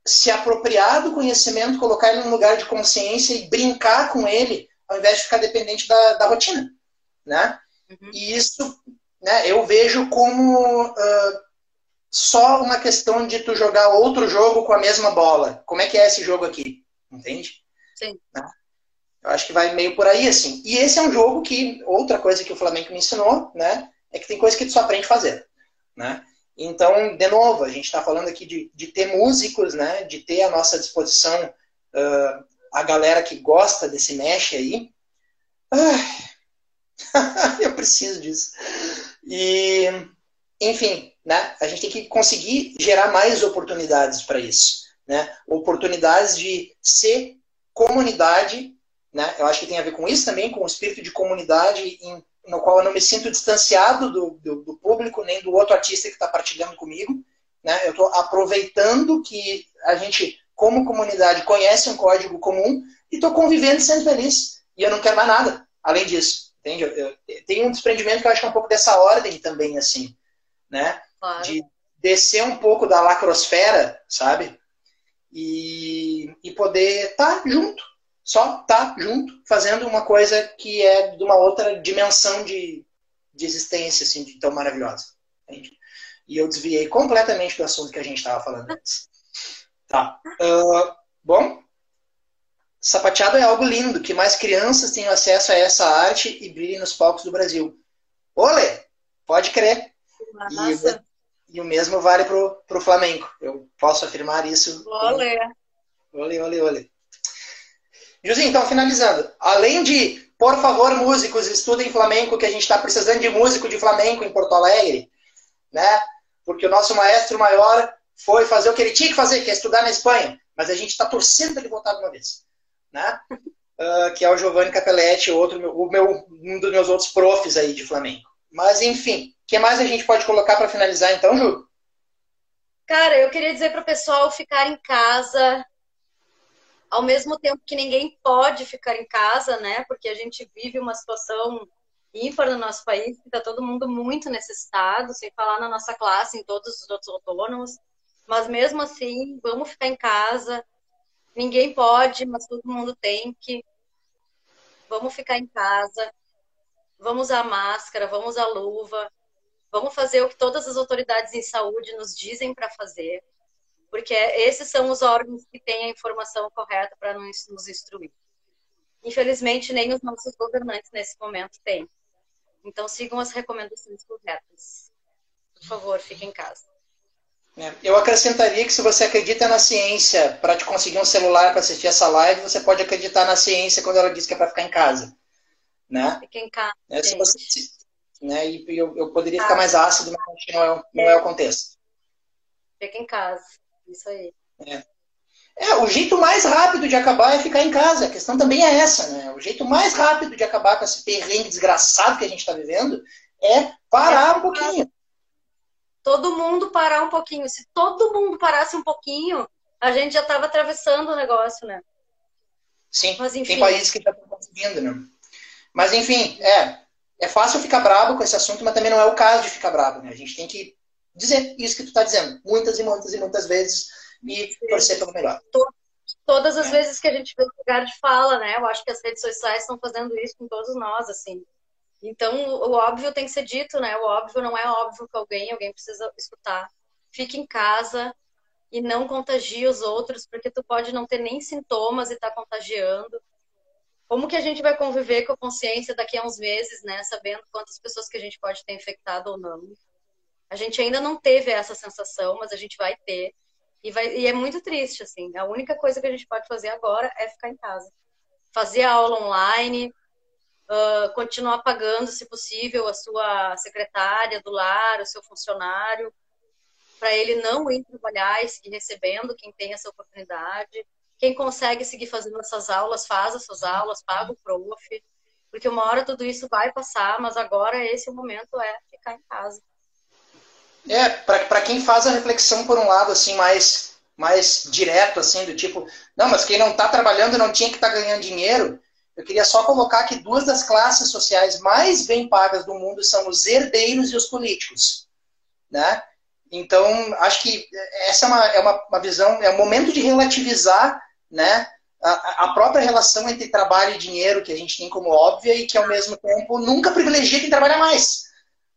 se apropriar do conhecimento, colocar ele num lugar de consciência e brincar com ele, ao invés de ficar dependente da, da rotina, né? Uhum. E isso, né, eu vejo como uh, só uma questão de tu jogar outro jogo com a mesma bola. Como é que é esse jogo aqui? Entende? Sim. Né? Eu acho que vai meio por aí, assim. E esse é um jogo que, outra coisa que o Flamengo me ensinou, né, é que tem coisa que tu só aprende a fazer, né? Então, de novo, a gente está falando aqui de, de ter músicos, né, de ter à nossa disposição uh, a galera que gosta desse mesh aí. eu preciso disso. E, enfim, né, a gente tem que conseguir gerar mais oportunidades para isso. Né? Oportunidades de ser comunidade, né? eu acho que tem a ver com isso também, com o espírito de comunidade em no qual eu não me sinto distanciado do, do, do público, nem do outro artista que está partilhando comigo. Né? Eu estou aproveitando que a gente, como comunidade, conhece um código comum e estou convivendo sendo feliz. E eu não quero mais nada além disso. Entende? Eu, eu, tem um desprendimento que eu acho que é um pouco dessa ordem também, assim. Né? Claro. De descer um pouco da lacrosfera, sabe? E, e poder estar tá junto, só tá junto, fazendo uma coisa que é de uma outra dimensão de, de existência, assim, de tão maravilhosa. Entende? E eu desviei completamente do assunto que a gente estava falando antes. Tá. Uh, bom, sapateado é algo lindo, que mais crianças tenham acesso a essa arte e brilhem nos palcos do Brasil. Olê! Pode crer. E, e, o mesmo vale pro, pro Flamengo. Eu posso afirmar isso. Olê! Olê, olê, olê. Josinho, então, finalizando. Além de, por favor, músicos, estudem flamenco, que a gente está precisando de músico de flamenco em Porto Alegre, né? Porque o nosso maestro maior foi fazer o que ele tinha que fazer, que é estudar na Espanha. Mas a gente está torcendo para ele voltar de uma vez, né? Uh, que é o Giovanni Capelletti, outro, o meu, um dos meus outros profs aí de flamenco. Mas, enfim, o que mais a gente pode colocar para finalizar, então, Ju? Cara, eu queria dizer para o pessoal ficar em casa, ao mesmo tempo que ninguém pode ficar em casa, né? Porque a gente vive uma situação ímpar no nosso país, que está todo mundo muito necessitado, sem falar na nossa classe, em todos os outros autônomos. Mas mesmo assim, vamos ficar em casa. Ninguém pode, mas todo mundo tem que. Vamos ficar em casa. Vamos usar máscara, vamos usar luva. Vamos fazer o que todas as autoridades em saúde nos dizem para fazer porque esses são os órgãos que têm a informação correta para nos, nos instruir. Infelizmente, nem os nossos governantes nesse momento têm. Então, sigam as recomendações corretas. Por favor, fiquem em casa. É, eu acrescentaria que se você acredita na ciência para te conseguir um celular para assistir essa live, você pode acreditar na ciência quando ela diz que é para ficar em casa. Né? Fique em casa. É, se você, né, e eu, eu poderia ficar mais ácido, mas não é, não é o contexto. Fique em casa. Isso aí. É. É, o jeito mais rápido de acabar é ficar em casa. A questão também é essa, né? O jeito mais rápido de acabar com esse perrengue desgraçado que a gente está vivendo é parar um pouquinho. Todo mundo parar um pouquinho. Se todo mundo parasse um pouquinho, a gente já estava atravessando o negócio, né? Sim, Mas, enfim. tem países que já estão conseguindo, né? Mas, enfim, é, é fácil ficar bravo com esse assunto, mas também não é o caso de ficar bravo, né? A gente tem que dizer isso que tu está dizendo, muitas e muitas e muitas vezes, e torcer pelo melhor. Todas as é. vezes que a gente vê lugar de fala, né? Eu acho que as redes sociais estão fazendo isso com todos nós, assim. Então, o óbvio tem que ser dito, né? O óbvio não é óbvio que alguém, alguém precisa escutar. Fique em casa e não contagie os outros, porque tu pode não ter nem sintomas e tá contagiando. Como que a gente vai conviver com a consciência daqui a uns meses, né? Sabendo quantas pessoas que a gente pode ter infectado ou não. A gente ainda não teve essa sensação, mas a gente vai ter. E, vai, e é muito triste, assim. A única coisa que a gente pode fazer agora é ficar em casa. Fazer a aula online, uh, continuar pagando, se possível, a sua secretária do lar, o seu funcionário, para ele não ir trabalhar e seguir recebendo quem tem essa oportunidade. Quem consegue seguir fazendo essas aulas, faz essas aulas, paga o prof. Porque uma hora tudo isso vai passar, mas agora esse momento é ficar em casa. É, para quem faz a reflexão por um lado assim mais mais direto assim do tipo, não, mas quem não está trabalhando não tinha que estar tá ganhando dinheiro. Eu queria só colocar que duas das classes sociais mais bem pagas do mundo são os herdeiros e os políticos, né? Então, acho que essa é uma, é uma, uma visão, é um momento de relativizar né, a, a, própria relação entre trabalho e dinheiro que a gente tem como óbvia e que, ao mesmo tempo, nunca privilegia quem trabalha mais.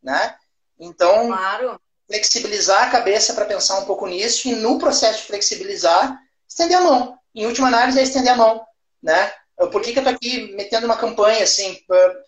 Né? Então, claro. flexibilizar a cabeça para pensar um pouco nisso e, no processo de flexibilizar, estender a mão. Em última análise, é estender a mão. Né? Por que, que eu estou aqui metendo uma campanha assim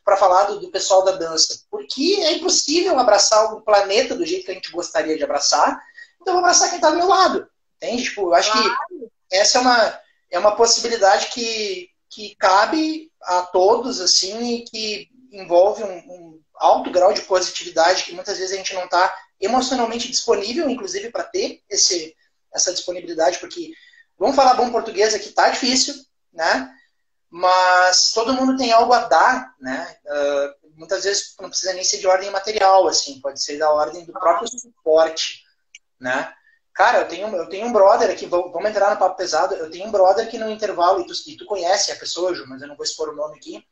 para falar do, do, pessoal da dança? Porque é impossível abraçar o planeta do jeito que a gente gostaria de abraçar. Então, eu vou abraçar quem está do meu lado. Entende? Tipo, eu acho claro. que essa é uma, é uma possibilidade que, que cabe a todos, assim, e que envolve um, um alto grau de positividade que muitas vezes a gente não está emocionalmente disponível, inclusive, para ter esse, essa disponibilidade, porque, vamos falar bom português aqui, tá difícil, né? Mas todo mundo tem algo a dar, né? Uh, muitas vezes não precisa nem ser de ordem material, assim, pode ser da ordem do próprio suporte, né? Cara, eu tenho, eu tenho um brother aqui, vamos entrar no papo pesado, eu tenho um brother que no intervalo, e tu, e tu conhece a pessoa, Ju, mas eu não vou expor o nome aqui,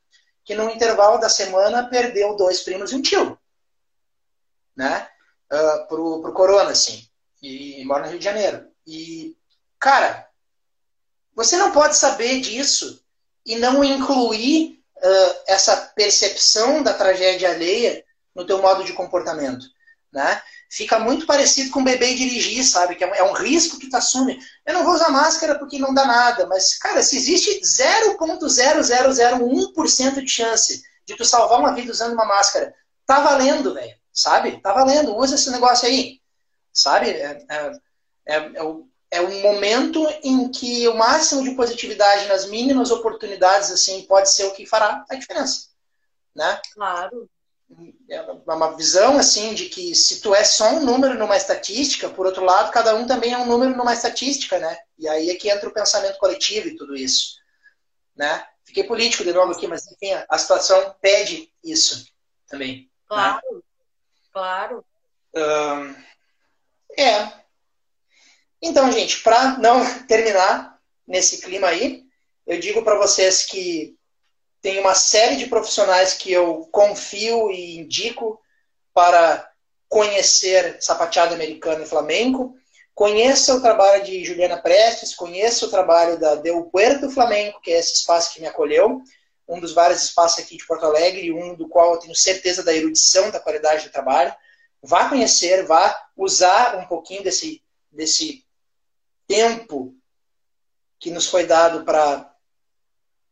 que no intervalo da semana perdeu dois primos e um tio, né? Uh, pro, pro corona, assim, e, e mora no Rio de Janeiro. E, cara, você não pode saber disso e não incluir uh, essa percepção da tragédia alheia no teu modo de comportamento, né? Fica muito parecido com beber e dirigir, sabe? Que é um, é risco que tu assume. Eu não vou usar máscara porque não dá nada, mas, cara, se existe 0.0001% de chance de tu salvar uma vida usando uma máscara, tá valendo, velho, sabe? Tá valendo, usa esse negócio aí, sabe? É, é, é, é o, é um momento em que o máximo de positividade nas mínimas oportunidades assim pode ser o que fará a diferença, né? Claro. É uma visão assim de que se tu é só um número numa estatística, por outro lado, cada um também é um número numa estatística, né? E aí é que entra o pensamento coletivo e tudo isso, né? Fiquei político de novo aqui, mas enfim, a situação pede isso também. Claro, né? claro. Um, é, então, gente, para não terminar nesse clima aí, eu digo para vocês que tem uma série de profissionais que eu confio e indico para conhecer sapateado americano e flamenco. Conheça o trabalho de Juliana Prestes, conheça o trabalho da Del Puerto Flamenco, que é esse espaço que me acolheu, um dos vários espaços aqui de Porto Alegre, um do qual eu tenho certeza da erudição, da qualidade do trabalho. Vá conhecer, vá usar um pouquinho desse, desse tempo que nos foi dado para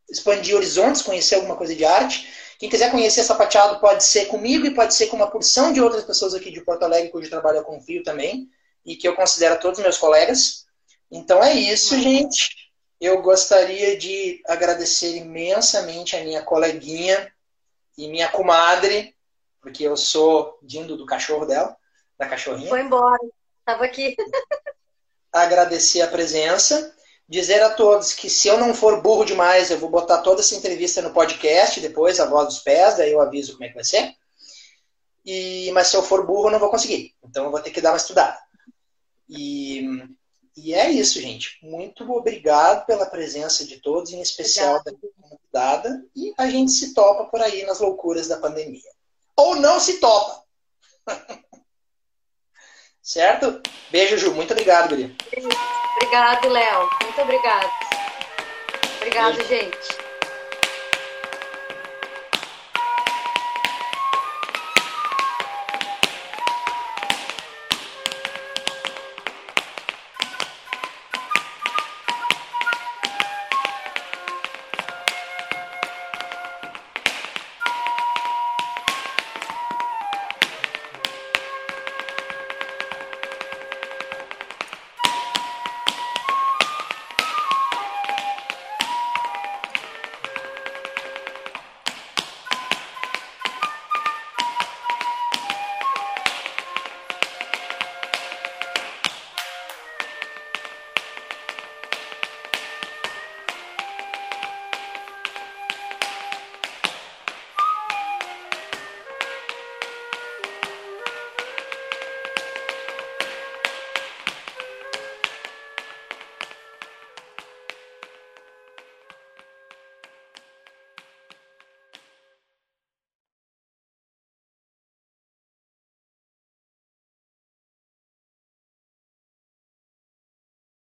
expandir horizontes, conhecer alguma coisa de arte. Quem quiser conhecer sapateado pode ser comigo e pode ser com uma porção de outras pessoas aqui de Porto Alegre, cujo trabalho eu confio também, e que eu considero todos meus colegas. Então é isso, gente. Eu gostaria de agradecer imensamente a minha coleguinha e minha comadre, porque eu sou dindo do cachorro dela, da cachorrinha. Foi embora, estava aqui. agradecer a presença, dizer a todos que se eu não for burro demais, eu vou botar toda essa entrevista no podcast, depois a voz dos pés, daí eu aviso como é que vai ser. E, mas se eu for burro, eu não vou conseguir. Então eu vou ter que dar uma estudada. E, e é isso, gente. Muito obrigado pela presença de todos, em especial Obrigada. da convidada. E a gente se topa por aí nas loucuras da pandemia. Ou não se topa. Certo? Beijo, Ju. Muito obrigado, Guria. Obrigado, Léo. Muito obrigado. Obrigado, Beijo. gente.